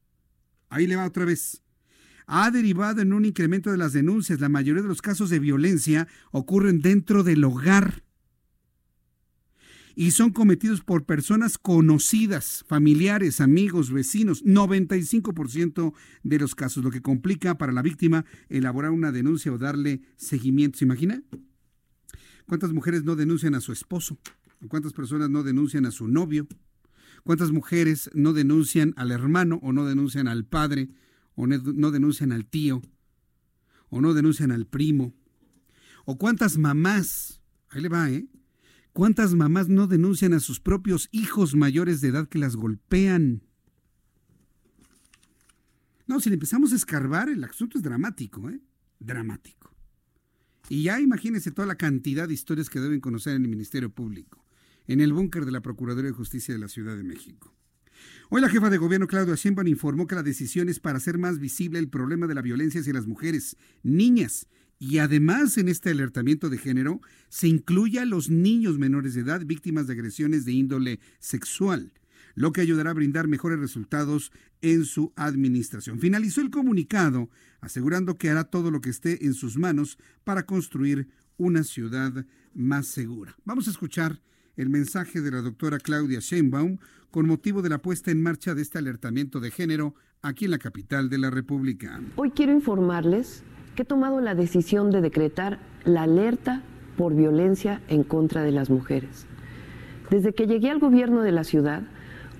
Ahí le va otra vez ha derivado en un incremento de las denuncias. La mayoría de los casos de violencia ocurren dentro del hogar y son cometidos por personas conocidas, familiares, amigos, vecinos, 95% de los casos, lo que complica para la víctima elaborar una denuncia o darle seguimiento. ¿Se imagina? ¿Cuántas mujeres no denuncian a su esposo? ¿Cuántas personas no denuncian a su novio? ¿Cuántas mujeres no denuncian al hermano o no denuncian al padre o no denuncian al tío, o no denuncian al primo, o cuántas mamás, ahí le va, ¿eh? ¿Cuántas mamás no denuncian a sus propios hijos mayores de edad que las golpean? No, si le empezamos a escarbar, el asunto es dramático, ¿eh? Dramático. Y ya imagínense toda la cantidad de historias que deben conocer en el Ministerio Público, en el búnker de la Procuraduría de Justicia de la Ciudad de México. Hoy la jefa de gobierno Claudia Sheinbaum informó que la decisión es para hacer más visible el problema de la violencia hacia las mujeres, niñas y además en este alertamiento de género se incluye a los niños menores de edad víctimas de agresiones de índole sexual, lo que ayudará a brindar mejores resultados en su administración. Finalizó el comunicado asegurando que hará todo lo que esté en sus manos para construir una ciudad más segura. Vamos a escuchar el mensaje de la doctora Claudia Sheinbaum con motivo de la puesta en marcha de este alertamiento de género aquí en la capital de la República. Hoy quiero informarles que he tomado la decisión de decretar la alerta por violencia en contra de las mujeres. Desde que llegué al gobierno de la ciudad,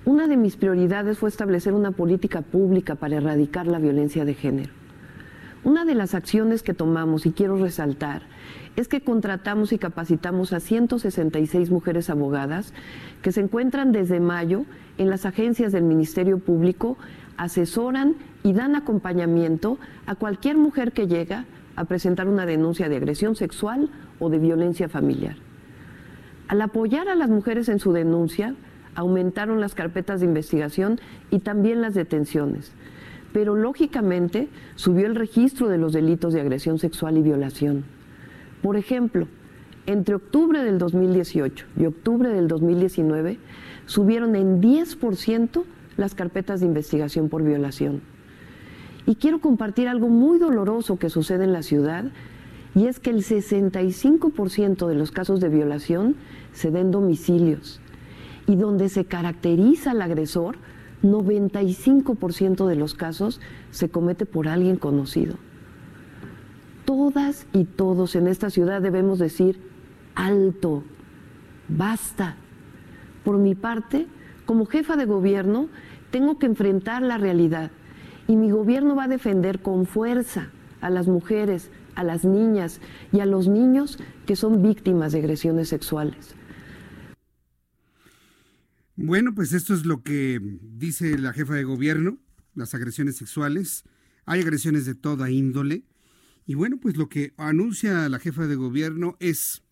una de mis prioridades fue establecer una política pública para erradicar la violencia de género. Una de las acciones que tomamos, y quiero resaltar, es que contratamos y capacitamos a 166 mujeres abogadas que se encuentran desde mayo en las agencias del Ministerio Público, asesoran y dan acompañamiento a cualquier mujer que llega a presentar una denuncia de agresión sexual o de violencia familiar. Al apoyar a las mujeres en su denuncia, aumentaron las carpetas de investigación y también las detenciones. Pero lógicamente subió el registro de los delitos de agresión sexual y violación. Por ejemplo, entre octubre del 2018 y octubre del 2019 subieron en 10% las carpetas de investigación por violación. Y quiero compartir algo muy doloroso que sucede en la ciudad, y es que el 65% de los casos de violación se den domicilios, y donde se caracteriza al agresor, 95% de los casos se comete por alguien conocido todas y todos en esta ciudad debemos decir, alto, basta. Por mi parte, como jefa de gobierno, tengo que enfrentar la realidad Y mi gobierno va a defender con fuerza a las mujeres, a las niñas y a los niños que son víctimas de agresiones sexuales. Bueno, pues esto es lo que dice la jefa de gobierno, las agresiones sexuales. Hay agresiones de toda índole. Y bueno, pues lo que anuncia la jefa de gobierno es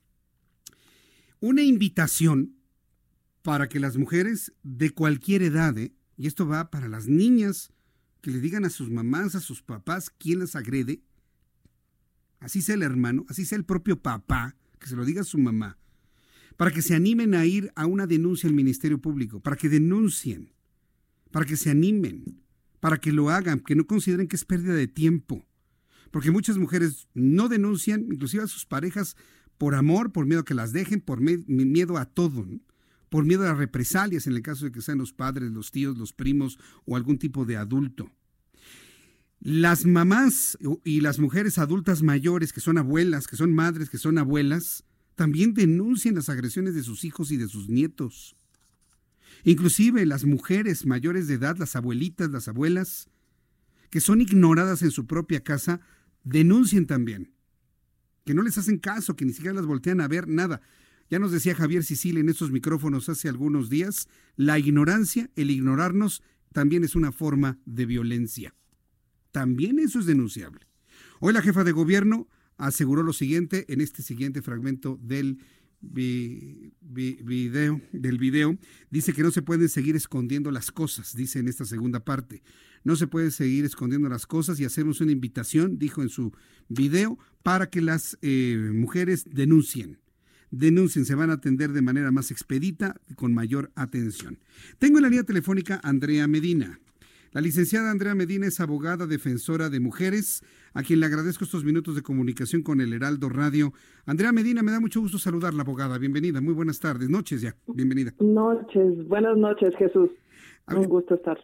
una invitación para que las mujeres de cualquier edad, ¿eh? y esto va para las niñas, que le digan a sus mamás, a sus papás, quién las agrede, así sea el hermano, así sea el propio papá, que se lo diga a su mamá, para que se animen a ir a una denuncia al Ministerio Público, para que denuncien, para que se animen, para que lo hagan, que no consideren que es pérdida de tiempo. Porque muchas mujeres no denuncian, inclusive a sus parejas, por amor, por miedo a que las dejen, por miedo a todo, por miedo a represalias en el caso de que sean los padres, los tíos, los primos o algún tipo de adulto. Las mamás y las mujeres adultas mayores, que son abuelas, que son madres, que son abuelas, también denuncian las agresiones de sus hijos y de sus nietos. Inclusive las mujeres mayores de edad, las abuelitas, las abuelas, que son ignoradas en su propia casa, denuncian también. Que no les hacen caso, que ni siquiera las voltean a ver, nada. Ya nos decía Javier Sicilia en estos micrófonos hace algunos días, la ignorancia, el ignorarnos, también es una forma de violencia. También eso es denunciable. Hoy la jefa de gobierno aseguró lo siguiente en este siguiente fragmento del video, del video. Dice que no se pueden seguir escondiendo las cosas, dice en esta segunda parte. No se puede seguir escondiendo las cosas y hacemos una invitación, dijo en su video, para que las eh, mujeres denuncien. Denuncien, se van a atender de manera más expedita, con mayor atención. Tengo en la línea telefónica Andrea Medina. La licenciada Andrea Medina es abogada defensora de mujeres, a quien le agradezco estos minutos de comunicación con el Heraldo Radio. Andrea Medina, me da mucho gusto saludar la abogada. Bienvenida, muy buenas tardes, noches ya, bienvenida. Noches, buenas noches Jesús. Un gusto estar.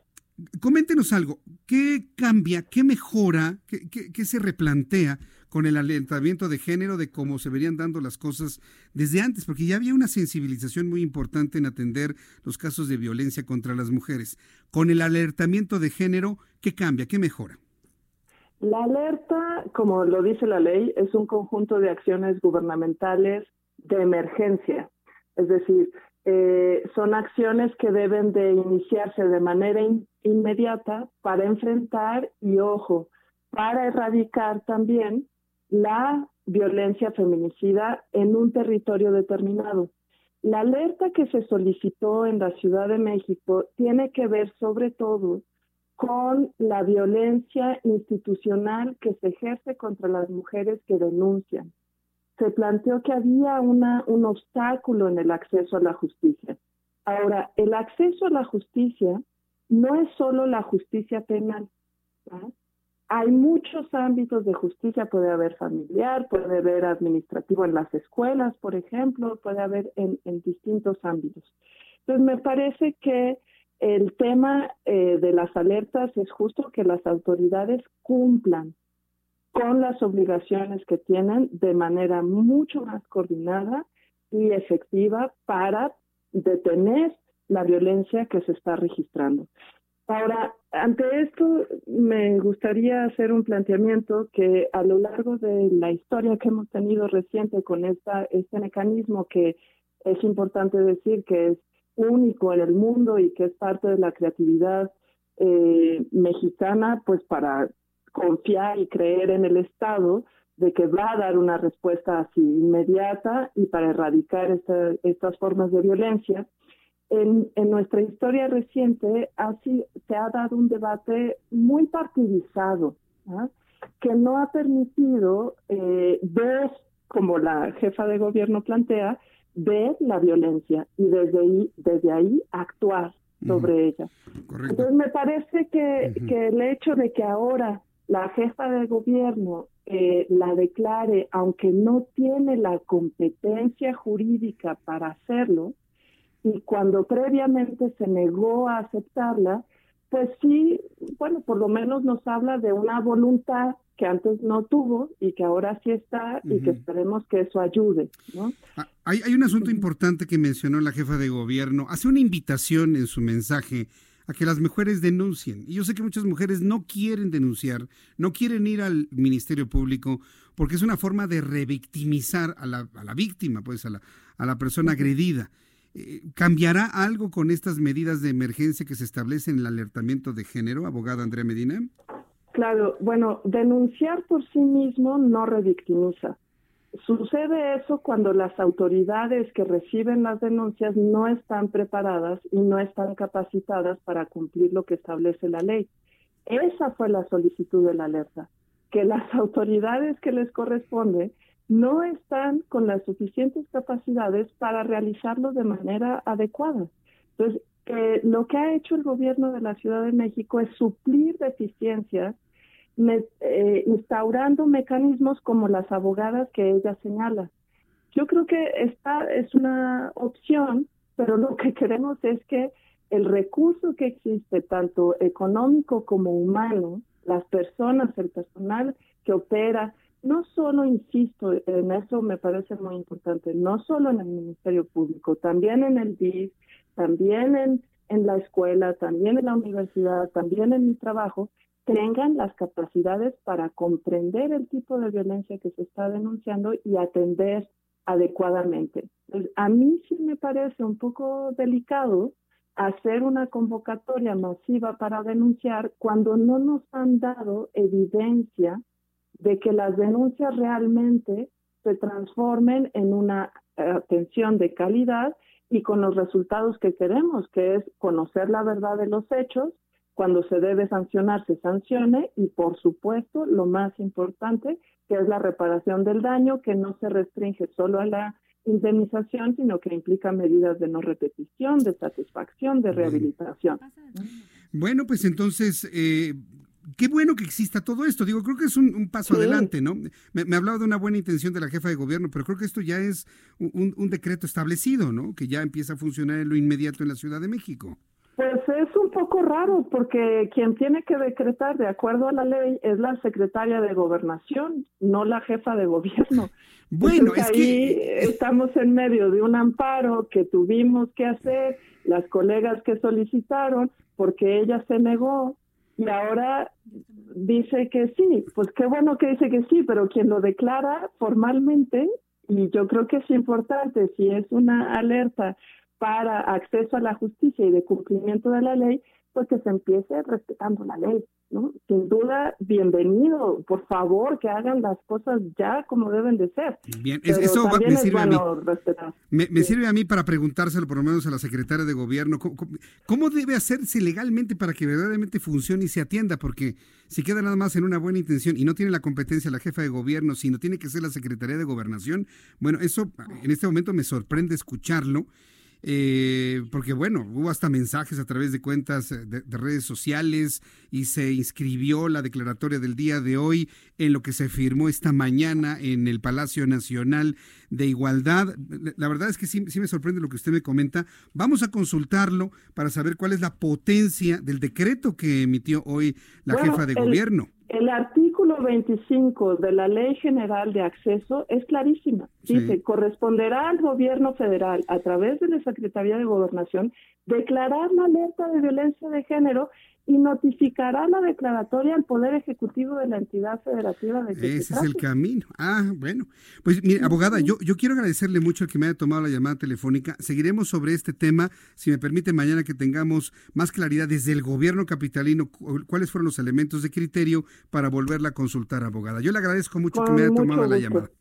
Coméntenos algo, ¿qué cambia, qué mejora, qué, qué se replantea con el alentamiento de género de cómo se verían dando las cosas desde antes, porque ya había una sensibilización muy importante en atender los casos de violencia contra las mujeres. Con el alertamiento de género, ¿qué cambia? ¿Qué mejora? La alerta, como lo dice la ley, es un conjunto de acciones gubernamentales de emergencia. Es decir, eh, son acciones que deben de iniciarse de manera inmediata para enfrentar y, ojo, para erradicar también la violencia feminicida en un territorio determinado. La alerta que se solicitó en la Ciudad de México tiene que ver sobre todo con la violencia institucional que se ejerce contra las mujeres que denuncian. Se planteó que había una, un obstáculo en el acceso a la justicia. Ahora, el acceso a la justicia no es solo la justicia penal. Hay muchos ámbitos de justicia, puede haber familiar, puede haber administrativo en las escuelas, por ejemplo, puede haber en, distintos ámbitos. Entonces, me parece que el tema eh, de las alertas es justo que las autoridades cumplan con las obligaciones que tienen de manera mucho más coordinada y efectiva para detener la violencia que se está registrando. Ahora, ante esto, me gustaría hacer un planteamiento que a lo largo de la historia que hemos tenido reciente con esta, este mecanismo que es importante decir que es único en el mundo y que es parte de la creatividad eh, mexicana, pues para confiar y creer en el Estado de que va a dar una respuesta así inmediata y para erradicar estas formas de violencia en, nuestra historia reciente así, se ha dado un debate muy partidizado, ¿ah? que no ha permitido eh, ver, como la jefa de gobierno plantea, ver la violencia y desde ahí, desde ahí actuar sobre ella. Entonces me parece que, que, el hecho de que ahora la jefa de gobierno eh, la declare, aunque no tiene la competencia jurídica para hacerlo, y cuando previamente se negó a aceptarla, pues sí, bueno, por lo menos nos habla de una voluntad que antes no tuvo y que ahora sí está y que esperemos que eso ayude. ¿no? Ah, hay, hay un asunto importante que mencionó la jefa de gobierno. Hace una invitación en su mensaje a que las mujeres denuncien. Y yo sé que muchas mujeres no quieren denunciar, no quieren ir al Ministerio Público, porque es una forma de revictimizar a la, a la víctima, pues a la, a la persona agredida. Eh, ¿Cambiará algo con estas medidas de emergencia que se establecen en el alertamiento de género, abogada Andrea Medina? Claro, bueno, denunciar por sí mismo no revictimiza. Sucede eso cuando las autoridades que reciben las denuncias no están preparadas y no están capacitadas para cumplir lo que establece la ley. Esa fue la solicitud de la alerta, que las autoridades que les corresponde no están con las suficientes capacidades para realizarlo de manera adecuada. Entonces, eh, lo que ha hecho el gobierno de la Ciudad de México es suplir deficiencias eh, instaurando mecanismos como las abogadas que ella señala. Yo creo que esta es una opción, pero lo que queremos es que el recurso que existe, tanto económico como humano, las personas, el personal que opera, no solo, insisto, en eso me parece muy importante, no solo en el Ministerio Público, también en el DIF, también en, en la escuela, también en la universidad, también en mi trabajo, tengan las capacidades para comprender el tipo de violencia que se está denunciando y atender adecuadamente. Pues, a mí sí me parece un poco delicado hacer una convocatoria masiva para denunciar cuando no nos han dado evidencia de que las denuncias realmente se transformen en una eh, atención de calidad y con los resultados que queremos, que es conocer la verdad de los hechos, cuando se debe sancionar se sancione y por supuesto lo más importante que es la reparación del daño que no se restringe solo a la indemnización sino que implica medidas de no repetición, de satisfacción, de rehabilitación. Bueno, pues entonces eh, qué bueno que exista todo esto. Digo, creo que es un, paso adelante, ¿no? Me, hablaba de una buena intención de la jefa de gobierno, pero creo que esto ya es un, un, decreto establecido, ¿no? Que ya empieza a funcionar en lo inmediato en la Ciudad de México. Es un poco raro porque quien tiene que decretar de acuerdo a la ley es la secretaria de gobernación, no la jefa de gobierno. Bueno, es ahí estamos en medio de un amparo que tuvimos que hacer, las colegas que solicitaron, porque ella se negó y ahora dice que sí. Pues qué bueno que dice que sí, pero quien lo declara formalmente, y yo creo que es importante, si es una alerta para acceso a la justicia y de cumplimiento de la ley, pues que se empiece respetando la ley, ¿no? Sin duda, bienvenido, por favor, que hagan las cosas ya como deben de ser. Bien, eso me sirve a mí. Me, sirve a mí para preguntárselo por lo menos a la secretaria de gobierno, ¿cómo, debe hacerse legalmente para que verdaderamente funcione y se atienda? Porque si queda nada más en una buena intención y no tiene la competencia la jefa de gobierno, sino tiene que ser la secretaría de gobernación, bueno, eso en este momento me sorprende escucharlo eh, porque bueno, hubo hasta mensajes a través de cuentas eh, de, redes sociales y se inscribió la declaratoria del día de hoy en lo que se firmó esta mañana en el Palacio Nacional de Igualdad. La verdad es que sí, sí me sorprende lo que usted me comenta. Vamos a consultarlo para saber cuál es la potencia del decreto que emitió hoy la jefa de gobierno. El artículo 25 de la Ley General de Acceso es clarísima. Dice, corresponderá al gobierno federal, a través de la Secretaría de Gobernación, declarar la alerta de violencia de género y notificará la declaratoria al Poder Ejecutivo de la entidad federativa de Ese es el camino. Ah, bueno. Pues, mire, abogada, yo, yo quiero agradecerle mucho el que me haya tomado la llamada telefónica. Seguiremos sobre este tema, si me permite, mañana que tengamos más claridad desde el gobierno capitalino, cuáles fueron los elementos de criterio para volverla a consultar, abogada. Yo le agradezco mucho que me haya tomado la llamada.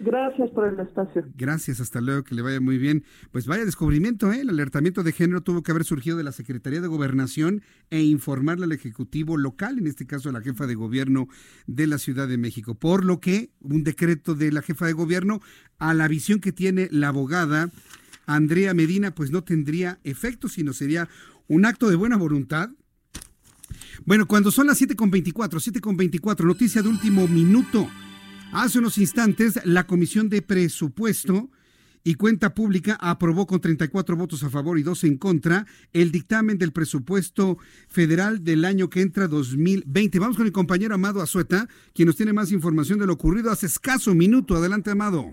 Gracias por el espacio. Gracias, hasta luego, que le vaya muy bien. Pues vaya descubrimiento, ¿eh? El alertamiento de género tuvo que haber surgido de la Secretaría de Gobernación e informarle al Ejecutivo local, en este caso a la jefa de gobierno de la Ciudad de México. Por lo que un decreto de la jefa de gobierno, a la visión que tiene la abogada Andrea Medina, pues no tendría efecto, sino sería un acto de buena voluntad. Bueno, cuando son las 7.24, 7.24, noticia de último minuto. Hace unos instantes, la Comisión de Presupuesto y Cuenta Pública aprobó con 34 votos a favor y 2 en contra el dictamen del presupuesto federal del año que entra 2020. Vamos con el compañero Amado Azueta, quien nos tiene más información de lo ocurrido hace escaso minuto. Adelante, Amado.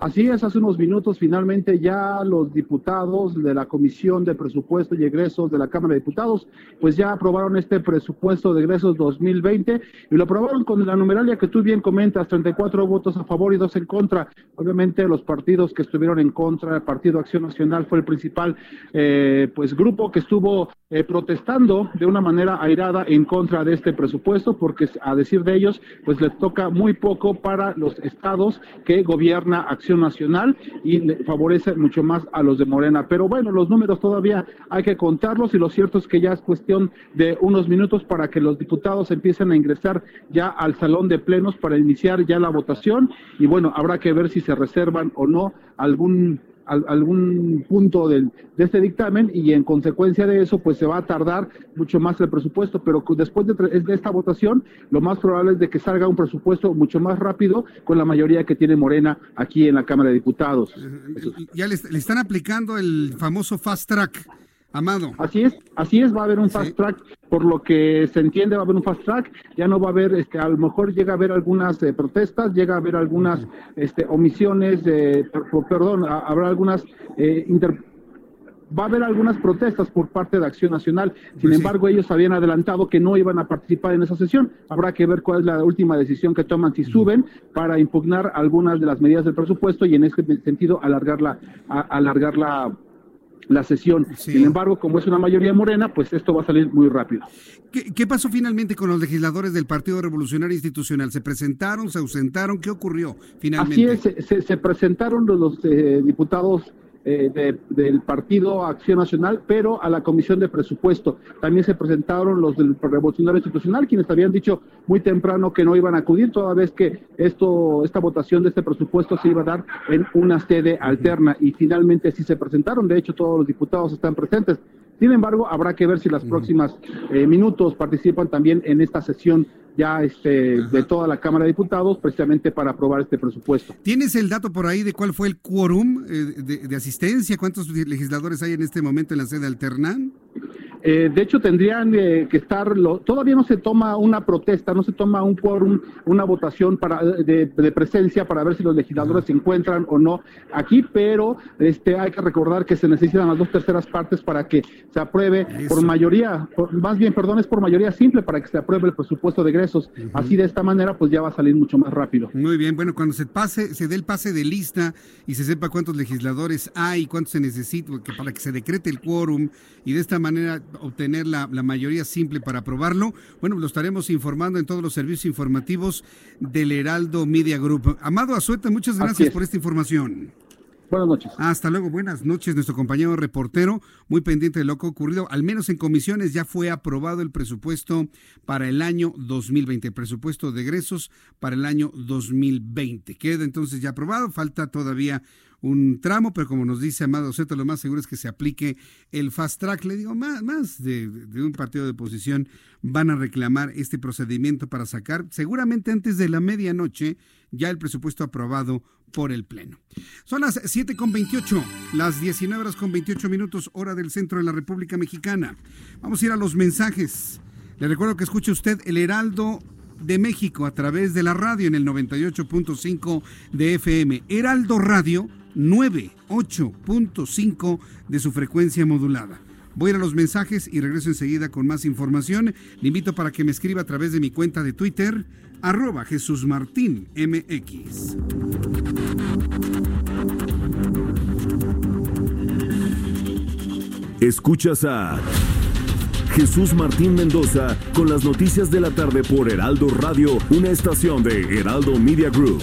Así es, hace unos minutos finalmente ya los diputados de la Comisión de Presupuesto y Egresos de la Cámara de Diputados, pues ya aprobaron este presupuesto de egresos 2020 y lo aprobaron con la numeralia que tú bien comentas, 34 votos a favor y dos en contra. Obviamente los partidos que estuvieron en contra, el Partido Acción Nacional fue el principal eh, pues grupo que estuvo eh, protestando de una manera airada en contra de este presupuesto, porque a decir de ellos, pues les toca muy poco para los estados que gobierna Acción Nacional y favorece mucho más a los de Morena. Pero bueno, los números todavía hay que contarlos y lo cierto es que ya es cuestión de unos minutos para que los diputados empiecen a ingresar ya al salón de plenos para iniciar ya la votación y bueno, habrá que ver si se reservan o no algún algún punto del, de este dictamen y en consecuencia de eso pues se va a tardar mucho más el presupuesto, pero después de, de, esta votación lo más probable es de que salga un presupuesto mucho más rápido con la mayoría que tiene Morena aquí en la Cámara de Diputados. Ya le, le están aplicando el famoso fast track Amado. Así es, así es, va a haber un fast track, por lo que se entiende va a haber un fast track, ya no va a haber, este, a lo mejor llega a haber algunas eh, protestas, llega a haber algunas este, omisiones, eh, perdón, habrá algunas eh, va a haber algunas protestas por parte de Acción Nacional. Sin pues embargo, ellos habían adelantado que no iban a participar en esa sesión. Habrá que ver cuál es la última decisión que toman si suben para impugnar algunas de las medidas del presupuesto y en ese sentido alargar alargar la la sesión. Sin embargo, como es una mayoría morena, pues esto va a salir muy rápido. ¿Qué, pasó finalmente con los legisladores del Partido Revolucionario Institucional? ¿Se presentaron, se ausentaron? ¿Qué ocurrió finalmente? Así es, se, presentaron los, eh, diputados eh, del Partido Acción Nacional, pero a la Comisión de Presupuesto. También se presentaron los del Revolucionario Institucional, quienes habían dicho muy temprano que no iban a acudir, toda vez que esto, esta votación de este presupuesto se iba a dar en una sede alterna y finalmente sí se presentaron. De hecho, todos los diputados están presentes. Sin embargo, habrá que ver si las próximas eh, minutos participan también en esta sesión ya este, de toda la Cámara de Diputados precisamente para aprobar este presupuesto. ¿Tienes el dato por ahí de cuál fue el quórum eh, de, asistencia? ¿Cuántos legisladores hay en este momento en la sede alterna? Eh, de hecho, tendrían eh, que estar, todavía no se toma una protesta, no se toma un quórum, una votación para, de, presencia para ver si los legisladores se encuentran o no aquí, pero este, hay que recordar que se necesitan las dos terceras partes para que se apruebe por mayoría, más bien, perdón, es por mayoría simple para que se apruebe el presupuesto de egresos. Así de esta manera, pues ya va a salir mucho más rápido. Muy bien, bueno, cuando se pase, se dé el pase de lista y se sepa cuántos legisladores hay, cuántos se necesita para que se decrete el quórum y de esta manera obtener la, mayoría simple para aprobarlo, bueno, lo estaremos informando en todos los servicios informativos del Heraldo Media Group. Amado Azueta, muchas gracias por esta información. Buenas noches. Hasta luego, buenas noches. Nuestro compañero reportero, muy pendiente de lo que ha ocurrido, al menos en comisiones ya fue aprobado el presupuesto para el año 2020, el presupuesto de egresos para el año 2020. Queda entonces ya aprobado, falta todavía un tramo, pero como nos dice Amado Zeto, lo más seguro es que se aplique el fast track. Le digo, más, más de, un partido de oposición van a reclamar este procedimiento para sacar, seguramente antes de la medianoche, ya el presupuesto aprobado por el Pleno. Son las 7 con 28, las 19 horas con 28 minutos, hora del centro de la República Mexicana. Vamos a ir a los mensajes. Le recuerdo que escuche usted el Heraldo de México a través de la radio en el 98.5 de FM. Heraldo Radio 98.5 de su frecuencia modulada. Voy a ir a los mensajes y regreso enseguida con más información. Le invito para que me escriba a través de mi cuenta de Twitter, arroba Jesús Martín MX. Escuchas a Jesús Martín Mendoza con las noticias de la tarde por Heraldo Radio, una estación de Heraldo Media Group.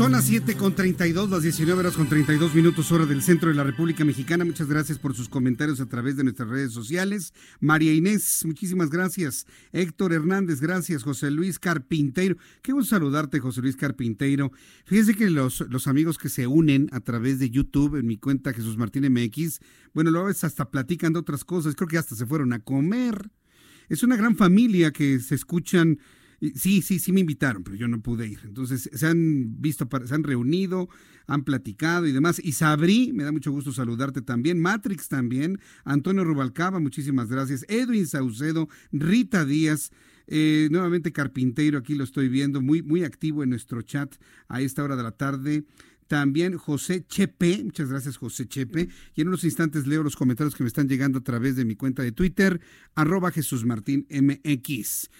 Son las 7 con 32, las 19 horas con 32 minutos hora del centro de la República Mexicana. Muchas gracias por sus comentarios a través de nuestras redes sociales. María Inés, muchísimas gracias. Héctor Hernández, gracias. José Luis Carpinteiro. Qué gusto saludarte, José Luis Carpinteiro. Fíjese que los, los amigos que se unen a través de YouTube en mi cuenta Jesús Martín MX, bueno, luego hasta platican de otras cosas. Creo que hasta se fueron a comer. Es una gran familia que se escuchan Sí, sí, sí me invitaron, pero yo no pude ir. Entonces se han visto, se han reunido, han platicado y demás. Y Sabri, me da mucho gusto saludarte también. Matrix también. Antonio Rubalcaba, muchísimas gracias. Edwin Saucedo, Rita Díaz. Eh, nuevamente Carpinteiro, aquí lo estoy viendo, muy, muy activo en nuestro chat a esta hora de la tarde. También José Chepe, muchas gracias José Chepe. Y en unos instantes leo los comentarios que me están llegando a través de mi cuenta de Twitter, arroba Jesús Martín MX.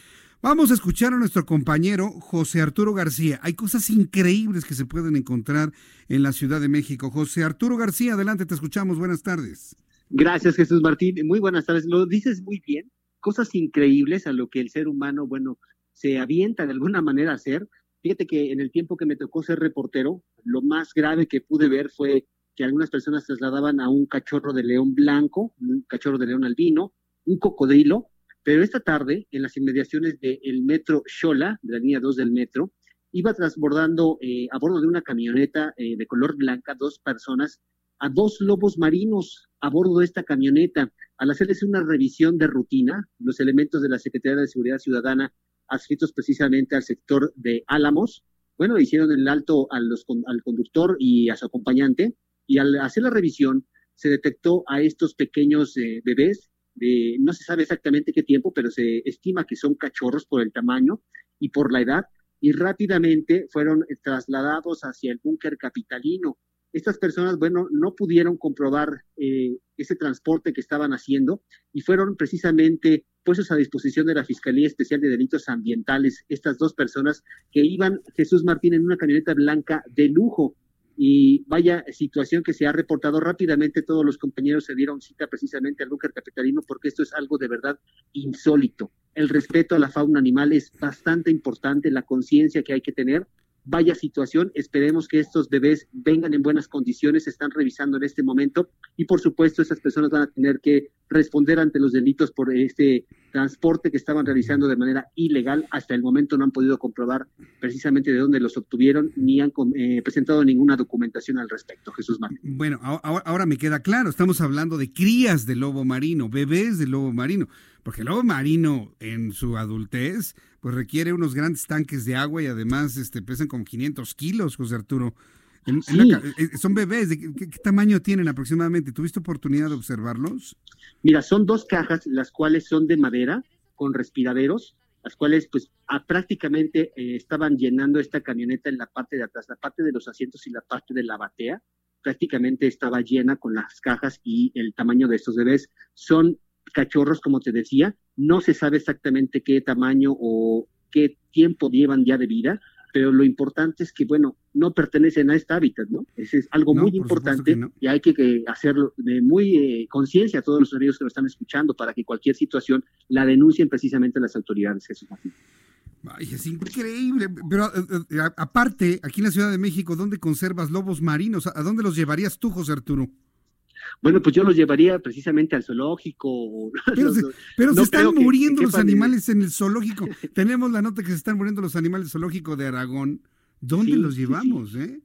Vamos a escuchar a nuestro compañero José Arturo García. Hay cosas increíbles que se pueden encontrar en la Ciudad de México. José Arturo García, adelante, te escuchamos. Buenas tardes. Gracias, Jesús Martín. Muy buenas tardes. Lo dices muy bien. Cosas increíbles a lo que el ser humano, bueno, se avienta de alguna manera a hacer. Fíjate que en el tiempo que me tocó ser reportero, lo más grave que pude ver fue que algunas personas trasladaban a un cachorro de león blanco, un cachorro de león albino, un cocodrilo, pero esta tarde, en las inmediaciones del metro Xola, de la línea 2 del metro, iba transbordando eh, a bordo de una camioneta eh, de color blanca dos personas, a dos lobos marinos a bordo de esta camioneta. Al hacerles una revisión de rutina, los elementos de la Secretaría de Seguridad Ciudadana adscritos precisamente al sector de Álamos, bueno, hicieron el alto al conductor y a su acompañante, y al hacer la revisión se detectó a estos pequeños eh, bebés no se sabe exactamente qué tiempo, pero se estima que son cachorros por el tamaño y por la edad, y rápidamente fueron trasladados hacia el búnker capitalino. Estas personas, bueno, no pudieron comprobar eh, ese transporte que estaban haciendo y fueron precisamente puestos a disposición de la Fiscalía Especial de Delitos Ambientales, estas dos personas que iban, Jesús Martín, en una camioneta blanca de lujo y vaya situación que se ha reportado rápidamente, todos los compañeros se dieron cita precisamente al búnker capitalino porque esto es algo de verdad insólito. El respeto a la fauna animal es bastante importante, la conciencia que hay que tener vaya situación. Esperemos que estos bebés vengan en buenas condiciones, se están revisando en este momento y por supuesto esas personas van a tener que responder ante los delitos por este transporte que estaban realizando de manera ilegal. Hasta el momento no han podido comprobar precisamente de dónde los obtuvieron ni han eh, presentado ninguna documentación al respecto. Jesús Martín. Bueno, ahora, me queda claro, estamos hablando de crías de lobo marino, bebés de lobo marino, porque el lobo marino en su adultez pues requiere unos grandes tanques de agua y además este, pesan como 500 kilos, José Arturo. Eh, son bebés, ¿de qué, tamaño tienen aproximadamente? ¿Tuviste oportunidad de observarlos? Mira, son dos cajas, las cuales son de madera, con respiraderos, las cuales pues prácticamente eh, estaban llenando esta camioneta en la parte de atrás, la parte de los asientos y la parte de la batea, prácticamente estaba llena con las cajas y el tamaño de estos bebés. Son cachorros, como te decía, no se sabe exactamente qué tamaño o qué tiempo llevan ya de vida, pero lo importante es que, bueno, no pertenecen a este hábitat, ¿no? Ese es algo muy importante y hay que, hacerlo de muy eh, conciencia a todos los amigos que lo están escuchando para que cualquier situación la denuncien precisamente las autoridades, Jesús Martín. Ay, es increíble. Pero eh, eh, aparte, aquí en la Ciudad de México, ¿dónde conservas lobos marinos? ¿A dónde los llevarías tú, José Arturo? Bueno, pues yo los llevaría precisamente al zoológico. Pero, se, están muriendo los animales en el zoológico. Tenemos la nota que se están muriendo los animales zoológicos de Aragón. ¿Dónde los llevamos, eh?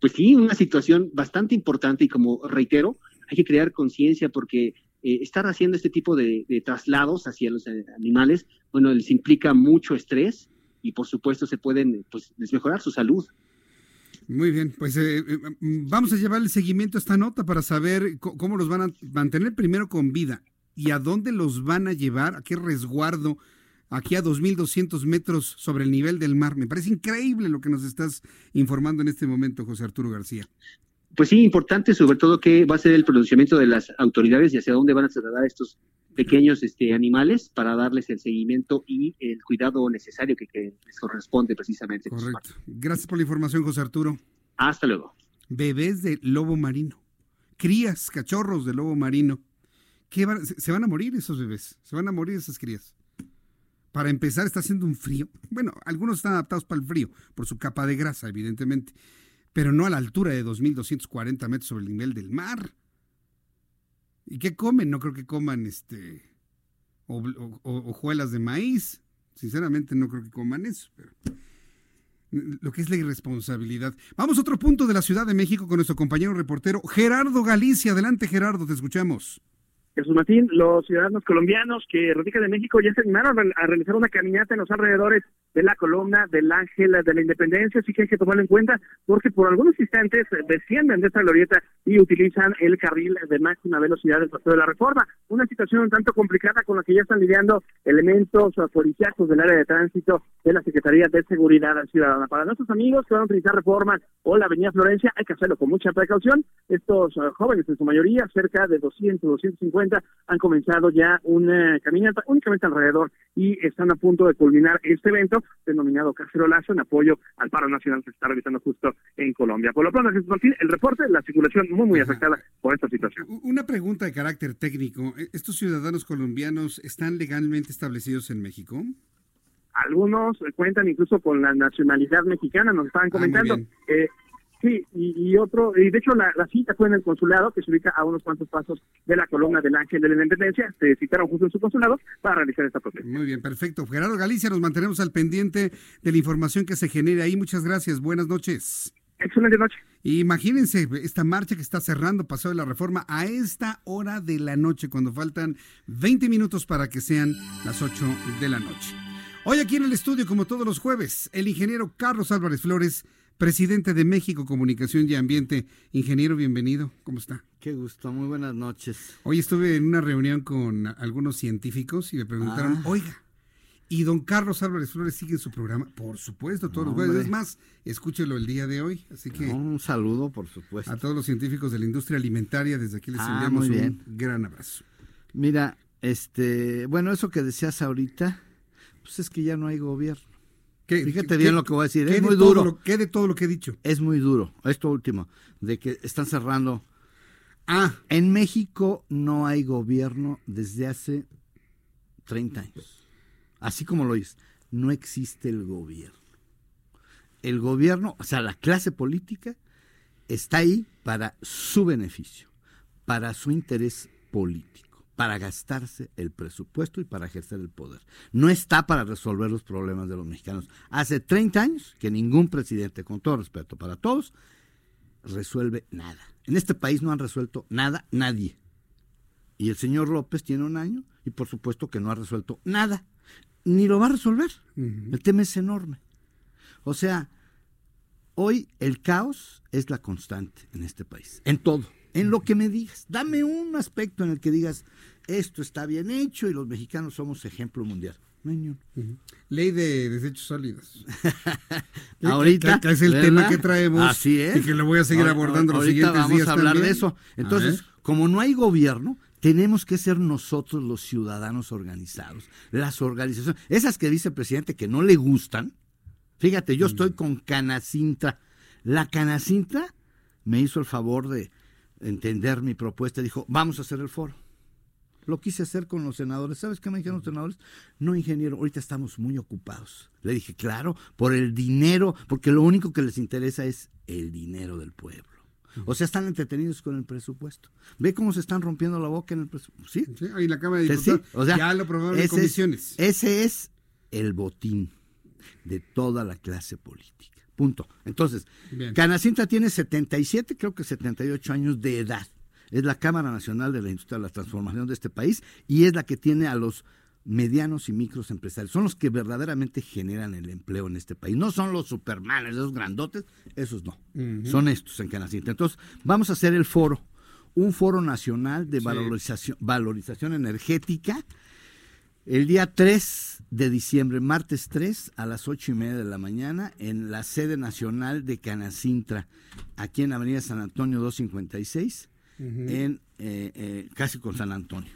Pues sí, una situación bastante importante y como reitero, hay que crear conciencia porque eh, estar haciendo este tipo de, de, traslados hacia los eh, animales, bueno, les implica mucho estrés y por supuesto se pueden pues desmejorar su salud. Muy bien, pues eh, eh, vamos a llevar el seguimiento a esta nota para saber cómo los van a mantener primero con vida y a dónde los van a llevar, a qué resguardo, aquí a 2.200 metros sobre el nivel del mar. Me parece increíble lo que nos estás informando en este momento, José Arturo García. Pues sí, importante sobre todo que va a ser el pronunciamiento de las autoridades y hacia dónde van a trasladar estos pequeños este, animales para darles el seguimiento y el cuidado necesario que, les corresponde precisamente. Correcto. Gracias por la información, José Arturo. Hasta luego. Bebés de lobo marino, crías, cachorros de lobo marino. ¿Qué se van a morir esos bebés, se van a morir esas crías. Para empezar, está haciendo un frío. Bueno, algunos están adaptados para el frío, por su capa de grasa, evidentemente, pero no a la altura de 2.240 metros sobre el nivel del mar. ¿Y qué comen? No creo que coman este hojuelas de maíz. Sinceramente no creo que coman eso, pero lo que es la irresponsabilidad. Vamos a otro punto de la Ciudad de México con nuestro compañero reportero Gerardo Galicia. Adelante Gerardo, te escuchamos. Jesús Martín, los ciudadanos colombianos que radican en México ya se animaron a realizar una caminata en los alrededores de la columna del Ángel de la Independencia, así que hay que tomarlo en cuenta porque por algunos instantes descienden de esta glorieta y utilizan el carril de máxima velocidad del Paseo de la Reforma. Una situación un tanto complicada con la que ya están lidiando elementos policíacos del área de tránsito de la Secretaría de Seguridad Ciudadana. Para nuestros amigos que van a utilizar Reforma o la Avenida Florencia, hay que hacerlo con mucha precaución. Estos uh, jóvenes, en su mayoría, cerca de 200, 250, han comenzado ya una caminata únicamente alrededor y están a punto de culminar este evento denominado Cacerolazo en apoyo al paro nacional que se está realizando justo en Colombia. Por lo pronto, Jesús Martín, el reporte, la circulación muy, muy afectada por esta situación. Una pregunta de carácter técnico. ¿Estos ciudadanos colombianos están legalmente establecidos en México? Algunos cuentan incluso con la nacionalidad mexicana, nos estaban ah, comentando. eh, Sí, y, otro, y de hecho la, cita fue en el consulado, que se ubica a unos cuantos pasos de la columna del Ángel de la Independencia. Se citaron justo en su consulado para realizar esta protesta. Muy bien, perfecto. Gerardo Galicia, nos mantenemos al pendiente de la información que se genere ahí. Muchas gracias. Buenas noches. Excelente noche. Imagínense esta marcha que está cerrando Paseo de la Reforma a esta hora de la noche, cuando faltan 20 minutos para que sean las 8 de la noche. Hoy aquí en el estudio, como todos los jueves, el ingeniero Carlos Álvarez Flores presidente de México Comunicación y Ambiente. Ingeniero, bienvenido. ¿Cómo está? Qué gusto, muy buenas noches. Hoy estuve en una reunión con algunos científicos y me preguntaron, ah. oiga, ¿y don Carlos Álvarez Flores sigue en su programa? Por supuesto, todos los jueves. Es más, escúchelo el día de hoy. Así que. un saludo, por supuesto. A todos los científicos de la industria alimentaria, desde aquí les ah, enviamos un gran abrazo. Mira, este, bueno, eso que decías ahorita, pues es que ya no hay gobierno. Fíjate bien lo que voy a decir. Es muy duro. ¿Qué de todo lo que he dicho? Es muy duro. Esto último, de que están cerrando. Ah. En México no hay gobierno desde hace 30 años. Así como lo dices, no existe el gobierno. El gobierno, o sea, la clase política está ahí para su beneficio, para su interés político para gastarse el presupuesto y para ejercer el poder. No está para resolver los problemas de los mexicanos. Hace 30 años que ningún presidente, con todo respeto para todos, resuelve nada. En este país no han resuelto nada nadie. Y el señor López tiene un año y por supuesto que no ha resuelto nada. Ni lo va a resolver. El tema es enorme. O sea, hoy el caos es la constante en este país, en todo en lo que me digas. Dame un aspecto en el que digas, esto está bien hecho y los mexicanos somos ejemplo mundial. Ley de desechos sólidos. ahorita es el tema que traemos Así es. y que lo voy a seguir abordando los siguientes vamos a hablar de eso. Entonces, como no hay gobierno, tenemos que ser nosotros los ciudadanos organizados, las organizaciones, esas que dice el presidente que no le gustan. Fíjate, yo estoy con Canacintra. La Canacintra me hizo el favor de entender mi propuesta, dijo, vamos a hacer el foro. Lo quise hacer con los senadores. ¿Sabes qué me dijeron los senadores? No, ingeniero, ahorita estamos muy ocupados. Le dije, claro, por el dinero, porque lo único que les interesa es el dinero del pueblo. O sea, están entretenidos con el presupuesto. Ve cómo se están rompiendo la boca en el presupuesto. Sí, sí ahí la Cámara de Diputados o sea, ya lo aprobaron en comisiones. ese es el botín de toda la clase política. Punto. Entonces, Canacinta tiene 77, creo que 78 años de edad. Es la Cámara Nacional de la Industria de la Transformación de este país y es la que tiene a los medianos y micros empresarios. Son los que verdaderamente generan el empleo en este país. No son los supermanes, esos grandotes, esos no. Son estos en Canacinta. Entonces, vamos a hacer el foro, un foro nacional de valorización, valorización energética el día 3 de diciembre, martes 3, a las ocho y media de la mañana, en la sede nacional de Canacintra, aquí en Avenida San Antonio 256, en, eh, eh, casi con San Antonio.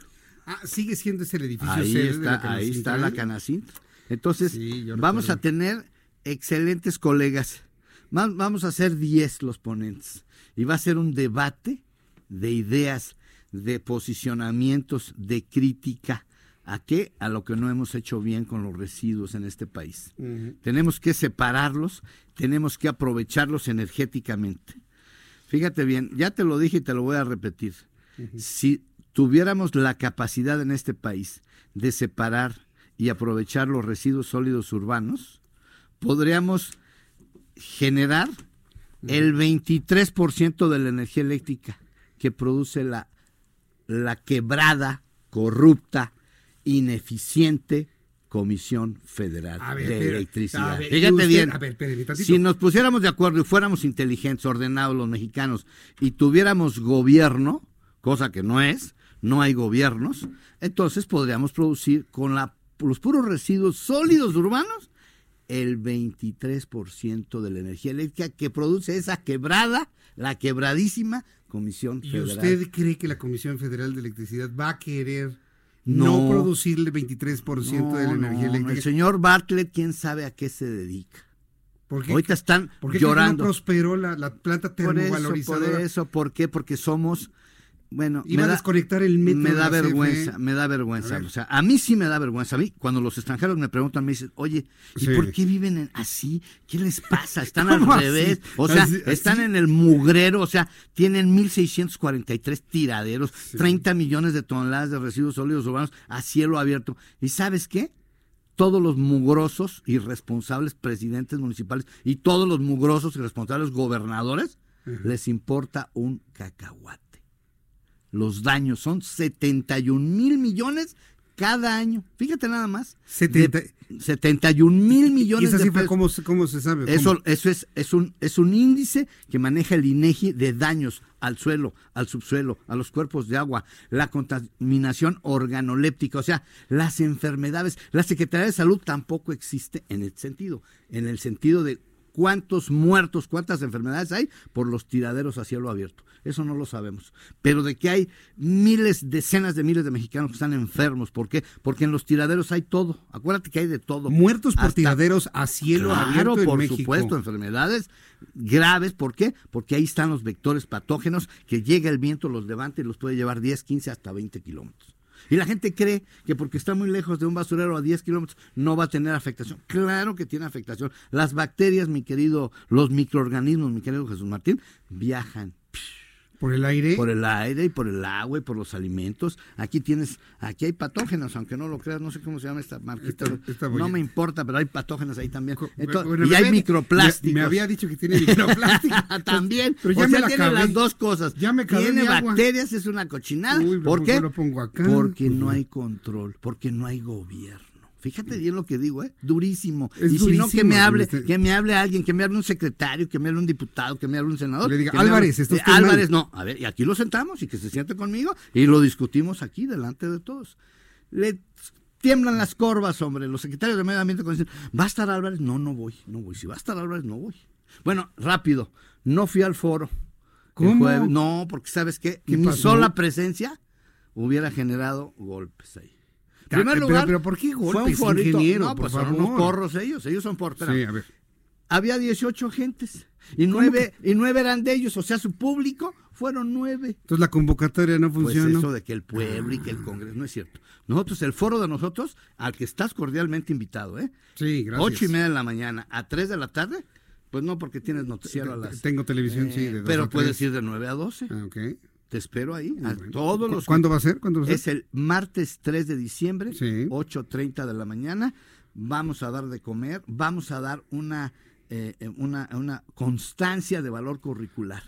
Ah, sigue siendo ese el edificio ahí está, Ahí está la Canacintra. Entonces, vamos a tener excelentes colegas. Vamos a ser 10 los ponentes. Y va a ser un debate de ideas, de posicionamientos, de crítica ¿A qué? A lo que no hemos hecho bien con los residuos en este país. Tenemos que separarlos, tenemos que aprovecharlos energéticamente. Fíjate bien, ya te lo dije y te lo voy a repetir. Si tuviéramos la capacidad en este país de separar y aprovechar los residuos sólidos urbanos, podríamos generar el 23% de la energía eléctrica que produce la, la quebrada, corrupta, ineficiente Comisión Federal A ver, de pero- Electricidad. a ver, Fíjate usted- bien, a ver, si nos pusiéramos de acuerdo y fuéramos inteligentes, ordenados los mexicanos y tuviéramos gobierno, cosa que no es, no hay gobiernos, entonces podríamos producir con la- los puros residuos sólidos urbanos el 23% de la energía eléctrica que produce esa quebrada, la quebradísima Comisión ¿Y Federal. usted cree que la Comisión Federal de Electricidad va a querer no, No. producirle 23% de la No, energía no, eléctrica? El señor Bartlett, quién sabe a qué se dedica. ¿Por qué? Ahorita están ¿Por qué llorando. no prosperó la, la planta por eso, termovalorizadora? por eso, ¿por qué? Porque somos, bueno, Iba a desconectar el metro me da vergüenza, CFE. me da vergüenza. ver. O sea, a mí sí me da vergüenza. A mí, cuando los extranjeros me preguntan, me dicen, oye, ¿y Sí. por qué viven en- así? ¿Qué les pasa? Están ¿Cómo al así? revés. O sea, Así- están así. en el mugrero, o sea, tienen 1.643 tiraderos, 30 millones de toneladas de residuos sólidos urbanos a cielo abierto. ¿Y sabes qué? todos los mugrosos irresponsables presidentes municipales y todos los mugrosos irresponsables gobernadores les importa un cacahuate. Los daños son 71 mil millones cada año. Fíjate nada más. Setenta- De 71 mil ¿Y millones esa de cifra pesos. cómo, se- cómo se sabe? Eso, eso es, es, un, es un índice que maneja el INEGI de daños al suelo, al subsuelo, a los cuerpos de agua, la contaminación organoléptica, o sea, las enfermedades. La Secretaría de Salud tampoco existe en el sentido, en el sentido de cuántos muertos, cuántas enfermedades hay por los tiraderos a cielo abierto. Eso no lo sabemos. Pero de que hay miles, decenas de miles de mexicanos que están enfermos. ¿Por qué? Porque en los tiraderos hay todo. Acuérdate que hay de todo. Muertos por Hasta- tiraderos a cielo Claro, abierto en por México. supuesto, enfermedades graves. ¿Por qué? Porque ahí están los vectores patógenos que llega el viento, los levanta y los puede llevar 10, 15, hasta 20 kilómetros. Y la gente cree que porque está muy lejos de un basurero a 10 kilómetros no va a tener afectación. Claro que tiene afectación. Las bacterias, mi querido, los microorganismos, mi querido Jesús Martín, viajan ¿Por el aire? por el aire y por el agua y por los alimentos. Aquí tienes, aquí hay patógenos, aunque no lo creas, no sé cómo se llama esta marquita. Esta- esta voy no me importa, pero hay patógenos ahí también. Entonces, Bueno, y hay había- microplásticos. Me, me había dicho que tiene microplásticos. también. Pero ya o me sea, la tiene las dos cosas. Ya me tiene agua. bacterias, es una cochinada. Uy, ¿Por ¿por qué? qué lo pongo acá? Porque no hay control, porque no hay gobierno. Fíjate bien lo que digo, ¿eh? Durísimo. Es y si no, que me hable, que me hable alguien, que me hable un secretario, que me hable un diputado, que me hable un senador. Le diga, "Álvarez, está usted mal". Álvarez, no. A ver, y aquí lo sentamos y que se siente conmigo y lo discutimos aquí delante de todos. Le tiemblan las corvas, hombre. Los secretarios de Medio Ambiente dicen, ¿va a estar Álvarez? No, no voy, no voy. Si va a estar Álvarez, no voy. Bueno, rápido. No fui al foro. ¿Cómo? jueves. No, porque ¿sabes qué? ¿Qué Mi pasó? sola presencia hubiera generado golpes ahí. En primer pero- lugar, pero ¿por qué fue un golpes, ingeniero, No, por pues son favor? unos porros ellos, ellos son porros. Sí, a ver. Había 18 gentes y ¿Cómo nueve, y nueve eran de ellos, o sea, su público fueron nueve. Entonces la convocatoria no Pues funciona. eso de que el pueblo y que el Congreso, no es cierto. Nosotros, el foro de nosotros, al que estás cordialmente invitado, ¿eh? Sí, gracias. Ocho y media de la mañana a tres de la tarde, pues no porque tienes noticiero a las... Tengo televisión, Eh, sí, de dos Pero a puedes ir de 9 a 12. Ah, ok. Te espero ahí. A bueno. todos ¿Cu- los cuándo va a ser? ¿Cuándo va a ser? Es el martes 3 de diciembre, Sí. 8.30 de la mañana. Vamos a dar de comer, vamos a dar una, eh, eh, una, una constancia de valor curricular.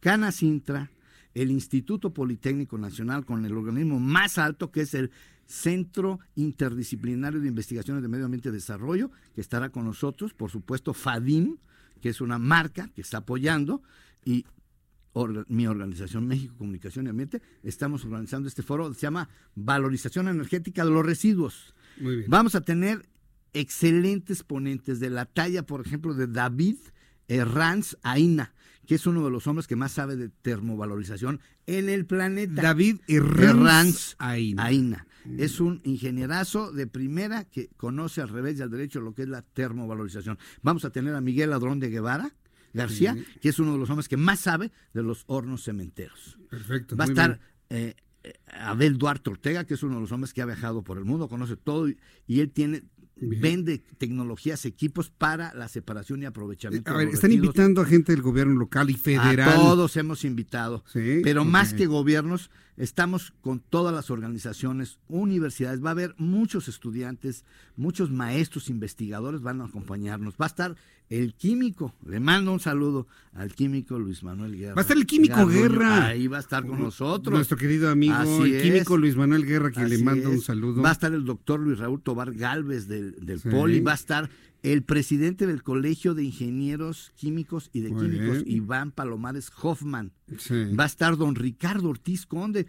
Cana Sintra, el Instituto Politécnico Nacional, con el organismo más alto, que es el Centro Interdisciplinario de Investigaciones de Medio Ambiente y Desarrollo, que estará con nosotros, por supuesto, FADIM, que es una marca que está apoyando, y orga- mi organización México Comunicación y Ambiente, estamos organizando este foro, se llama Valorización Energética de los Residuos. Muy bien. Vamos a tener excelentes ponentes de la talla, por ejemplo, de David Herranz Aina, que es uno de los hombres que más sabe de termovalorización en el planeta. David Herranz Aina. Aina. Es un ingenierazo de primera que conoce al revés y al derecho lo que es la termovalorización. Vamos a tener a Miguel Ladrón de Guevara García, Sí. que es uno de los hombres que más sabe de los hornos cementeros. Perfecto. Va a estar bien. eh, Abel Duarte Ortega, que es uno de los hombres que ha viajado por el mundo, conoce todo y, y él tiene vende tecnologías, equipos para la separación y aprovechamiento. A ver, están invitando a gente del gobierno local y federal. A todos hemos invitado, pero más que gobiernos, estamos con todas las organizaciones, universidades, va a haber muchos estudiantes, muchos maestros, investigadores van a acompañarnos. Va a estar el químico, le mando un saludo al químico Luis Manuel Guerra. Va a estar el químico Guerra. Ahí va a estar con nosotros. Nuestro querido amigo, el químico Luis Manuel Guerra, que le mando un saludo. Va a estar el doctor Luis Raúl Tobar Galvez del, del Poli, va a estar el presidente del Colegio de Ingenieros Químicos y de Químicos, Iván Palomares Hoffman. Va a estar don Ricardo Ortiz Conde,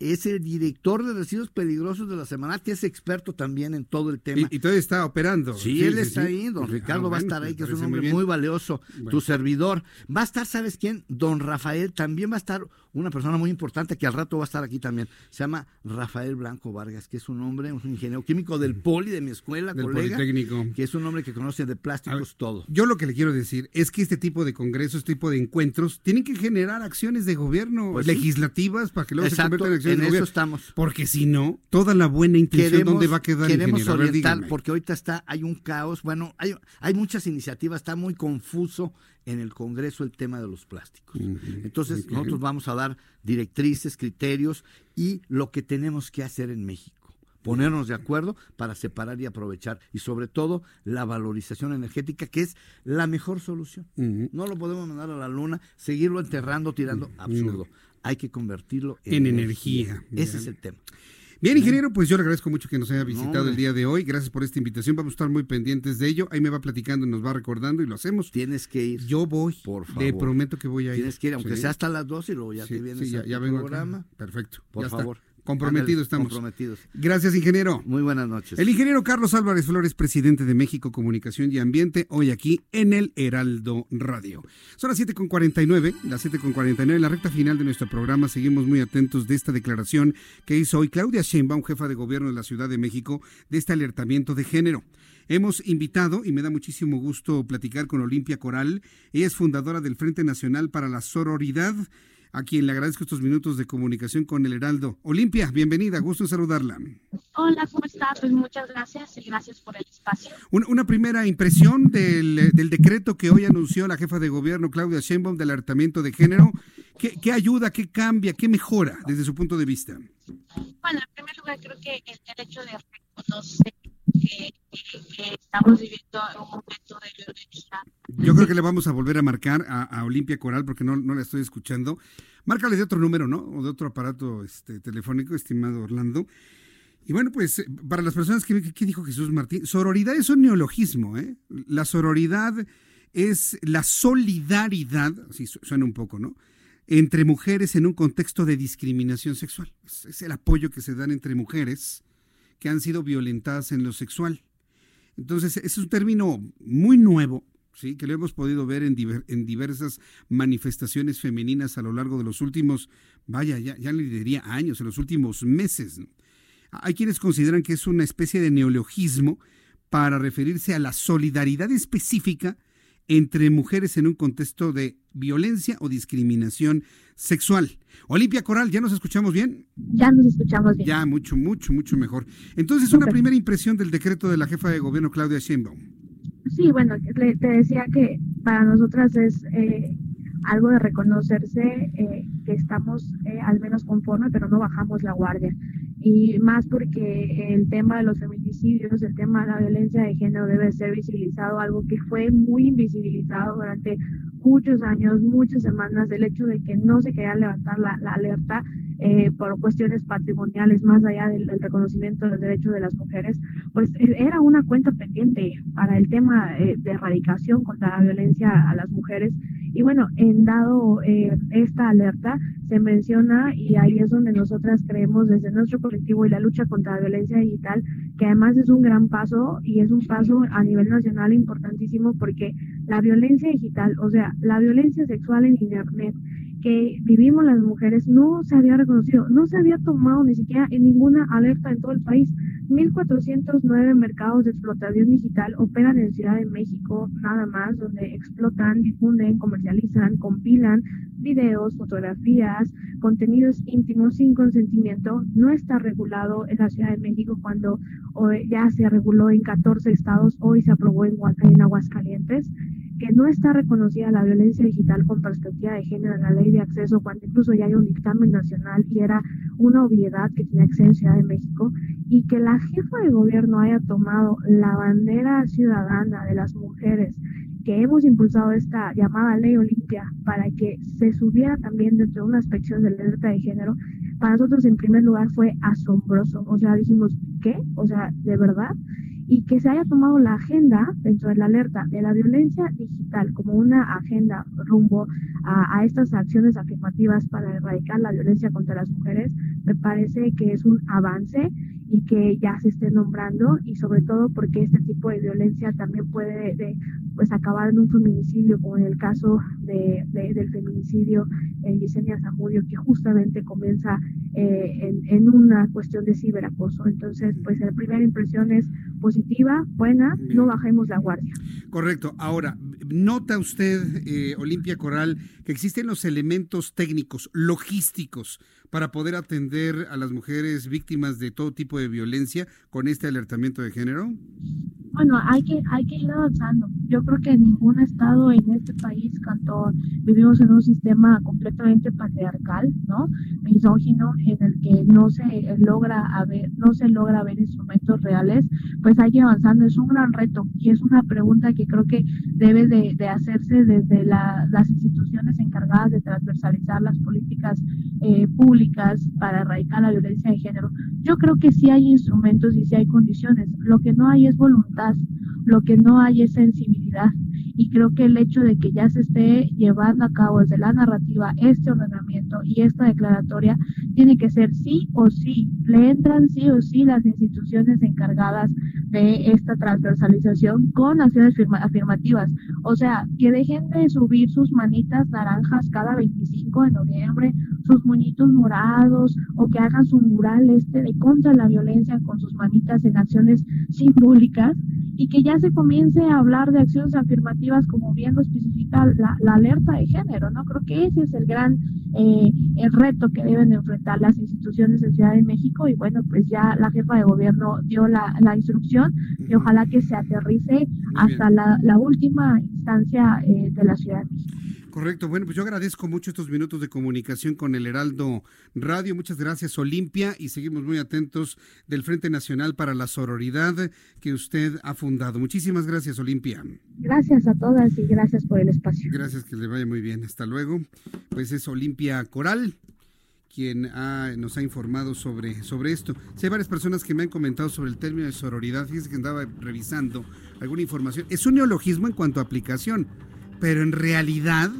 es el director de residuos peligrosos de la semana, que es experto también en todo el tema. Y, todavía está operando. Sí, él está ahí, don ah, Ricardo va a estar ahí, que es un hombre muy, valioso, tu servidor. Va a estar, ¿sabes quién? Don Rafael, también va a estar una persona muy importante que al rato va a estar aquí también. Se llama Rafael Blanco Vargas, que es un hombre, un ingeniero químico del Poli, de mi escuela, del colega, Politécnico. Que es un hombre que conoce de plásticos todo. Yo lo que le quiero decir es que este tipo de congresos, este tipo de encuentros, tienen que generar acciones de gobierno pues legislativas para que luego se conviertan en acciones en de gobierno. estamos. Porque si no, toda la buena intención, ¿dónde va a quedar? Queremos orientar, porque ahorita está, hay un caos, bueno, hay, hay muchas iniciativas, está muy confuso en el Congreso el tema de los plásticos. Entonces, nosotros vamos a dar directrices, criterios y lo que tenemos que hacer en México ponernos de acuerdo para separar y aprovechar y sobre todo la valorización energética que es la mejor solución. No lo podemos mandar a la luna, seguirlo enterrando, tirando, absurdo. Hay que convertirlo en, energía. Ese es el tema. Bien, ingeniero, pues yo le agradezco mucho que nos haya visitado el día de hoy. Gracias por esta invitación. Vamos a estar muy pendientes de ello. Ahí me va platicando y nos va recordando y lo hacemos. Tienes que ir. Yo voy. Por favor. Le prometo que voy a ir. Tienes que ir, aunque sea hasta las 12 y luego ya te vienes sí, ya, ya vengo programa. Perfecto. Por favor. Comprometidos estamos. Comprometidos. Gracias, ingeniero. Muy buenas noches. El ingeniero Carlos Álvarez Flores, presidente de México Comunicación y Ambiente, hoy aquí en el Heraldo Radio. Son las 7.49, las 7.49, la recta final de nuestro programa. Seguimos muy atentos de esta declaración que hizo hoy Claudia Sheinbaum, jefa de gobierno de la Ciudad de México, de este alertamiento de género. Hemos invitado, y me da muchísimo gusto platicar con Olimpia Coral, ella es fundadora del Frente Nacional para la Sororidad a quien le agradezco estos minutos de comunicación con el Heraldo. Olimpia, bienvenida, gusto en saludarla. Hola, ¿cómo estás? Pues muchas gracias y gracias por el espacio. Una, primera impresión del, decreto que hoy anunció la jefa de gobierno Claudia Sheinbaum del alertamiento de género. ¿Qué, ayuda, qué cambia, qué mejora desde su punto de vista? Bueno, en primer lugar creo que el, hecho de reconocer estamos viviendo un momento de violencia. Yo creo que le vamos a volver a marcar a, Olimpia Coral porque no, no la estoy escuchando. Márcale de otro número, ¿no? O de otro aparato este, telefónico, estimado Orlando. Y bueno, pues para las personas que, ¿qué dijo Jesús Martín? Sororidad es un neologismo, ¿eh? La sororidad es la solidaridad, así suena un poco, ¿no? Entre mujeres en un contexto de discriminación sexual. Es el apoyo que se dan entre mujeres que han sido violentadas en lo sexual. Entonces, es un término muy nuevo, ¿sí? que lo hemos podido ver en, en diversas manifestaciones femeninas a lo largo de los últimos, vaya, ya, ya le diría años, en los últimos meses. Hay quienes consideran que es una especie de neologismo para referirse a la solidaridad específica entre mujeres en un contexto de violencia o discriminación sexual. Olimpia Coral, ¿ya nos escuchamos bien? Ya nos escuchamos bien. Ya, mucho, mucho, mucho mejor. Entonces, una primera impresión del decreto de la jefa de gobierno, Claudia Sheinbaum. Sí, bueno, te decía que para nosotras es eh, algo de reconocerse eh, que estamos eh, al menos conforme, pero no bajamos la guardia y más porque el tema de los feminicidios, el tema de la violencia de género debe ser visibilizado, algo que fue muy invisibilizado durante muchos años, muchas semanas, el hecho de que no se quería levantar la, alerta eh, por cuestiones patrimoniales, más allá del, reconocimiento de los derechos de las mujeres, pues e, era una cuenta pendiente para el tema eh, de erradicación contra la violencia a las mujeres. Y bueno, en dado eh, esta alerta, se menciona, y ahí es donde nosotras creemos desde nuestro colectivo y la lucha contra la violencia digital, que además es un gran paso y es un paso a nivel nacional importantísimo porque la violencia digital, o sea, la violencia sexual en Internet, que vivimos las mujeres no se había reconocido, no se había tomado ni siquiera en ninguna alerta en todo el país. 1.409 mercados de explotación digital operan en Ciudad de México, nada más, donde explotan, difunden, comercializan, compilan videos, fotografías, contenidos íntimos sin consentimiento. No está regulado en la Ciudad de México cuando ya se reguló en 14 estados, hoy se aprobó en, en Aguascalientes que no está reconocida la violencia digital con perspectiva de género en la ley de acceso, cuando incluso ya hay un dictamen nacional y era una obviedad que tenía acceso en Ciudad de México, y que la jefa de gobierno haya tomado la bandera ciudadana de las mujeres que hemos impulsado esta llamada ley Olimpia para que se subiera también dentro de una inspección de la alerta de género, para nosotros en primer lugar fue asombroso. O sea, dijimos, ¿qué? O sea, ¿de verdad? Y que se haya tomado la agenda dentro de la alerta de la violencia digital como una agenda rumbo a, estas acciones afirmativas para erradicar la violencia contra las mujeres, me parece que es un avance y que ya se esté nombrando y sobre todo porque este tipo de violencia también puede pues acabar en un feminicidio como en el caso de, del feminicidio en Yesenia Zamudio que justamente comienza eh, en, en, una cuestión de ciberacoso. Entonces, pues la primera impresión es positiva, buena, no bajemos la guardia. Correcto. Ahora, ¿nota usted, eh, Olimpia Coral, que existen los elementos técnicos, logísticos, para poder atender a las mujeres víctimas de todo tipo de violencia con este alertamiento de género? Bueno, hay que, hay que ir avanzando. Yo creo que ningún estado en este país, cuando vivimos en un sistema completamente patriarcal, ¿no? Misógino, en el que no se logra haber, no se logra ver instrumentos reales, pues hay que avanzando. Es un gran reto y es una pregunta que creo que debe de, hacerse desde las instituciones de transversalizar las políticas eh, públicas para erradicar la violencia de género. Yo creo que sí hay instrumentos y sí hay condiciones. Lo que no hay es voluntad lo que no hay es sensibilidad. Y creo que el hecho de que ya se esté llevando a cabo desde la narrativa este ordenamiento y esta declaratoria tiene que ser sí o sí, le entran sí o sí las instituciones encargadas de esta transversalización con acciones afirmativas. O sea, que dejen de subir sus manitas naranjas cada 25 de noviembre, sus muñitos morados, o que hagan su mural este de contra la violencia con sus manitas en acciones simbólicas y que ya se comience a hablar de acciones afirmativas como bien lo especifica la, alerta de género, ¿no? Creo que ese es el gran eh, el reto que deben enfrentar las instituciones en Ciudad de México y bueno, pues ya la jefa de gobierno dio la, instrucción y ojalá que se aterrice hasta la, última instancia eh, de la Ciudad de México. Correcto. Bueno, pues yo agradezco mucho estos minutos de comunicación con el Heraldo Radio. Muchas gracias, Olimpia, y seguimos muy atentos del Frente Nacional para la Sororidad que usted ha fundado. Muchísimas gracias, Olimpia. Gracias a todas y gracias por el espacio. Gracias, que le vaya muy bien. Hasta luego. Pues es Olimpia Coral quien nos ha informado sobre, sobre esto. hay varias personas que me han comentado sobre el término de sororidad. Fíjense que andaba revisando alguna información. Es un neologismo en cuanto a aplicación pero en realidad,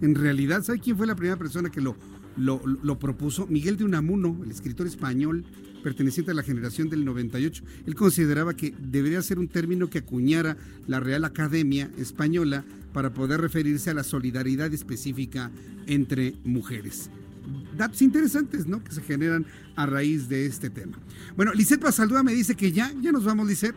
en realidad, ¿sabe quién fue la primera persona que lo, propuso? Miguel de Unamuno, el escritor español perteneciente a la generación del 98. Él consideraba que debería ser un término que acuñara la Real Academia Española para poder referirse a la solidaridad específica entre mujeres. Datos interesantes, ¿no? Que se generan a raíz de este tema. Bueno, Lisette Basaldúa me dice que ya, ya nos vamos, Lisette.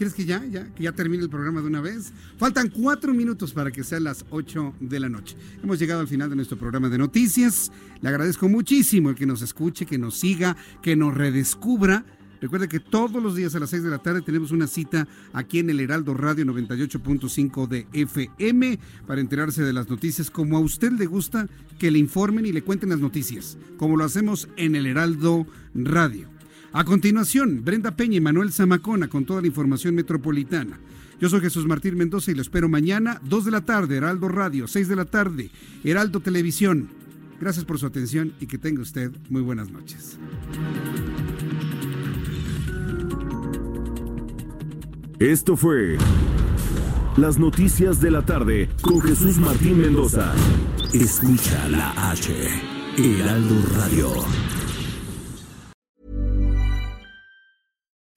¿Quieres que ya, ya, que ya termine el programa de una vez? Faltan cuatro minutos para que sean las ocho de la noche. Hemos llegado al final de nuestro programa de noticias. Le agradezco muchísimo el que nos escuche, que nos siga, que nos redescubra. Recuerde que todos los días a las seis de la tarde tenemos una cita aquí en el Heraldo Radio 98.5 de FM para enterarse de las noticias como a usted le gusta que le informen y le cuenten las noticias, como lo hacemos en el Heraldo Radio. A continuación, Brenda Peña y Manuel Zamacona con toda la información metropolitana. Yo soy Jesús Martín Mendoza y lo espero mañana, 2 de la tarde, Heraldo Radio, 6 de la tarde, Heraldo Televisión. Gracias por su atención y que tenga usted muy buenas noches. Esto fue Las Noticias de la Tarde con Jesús Martín Mendoza. Escucha la H, Heraldo Radio.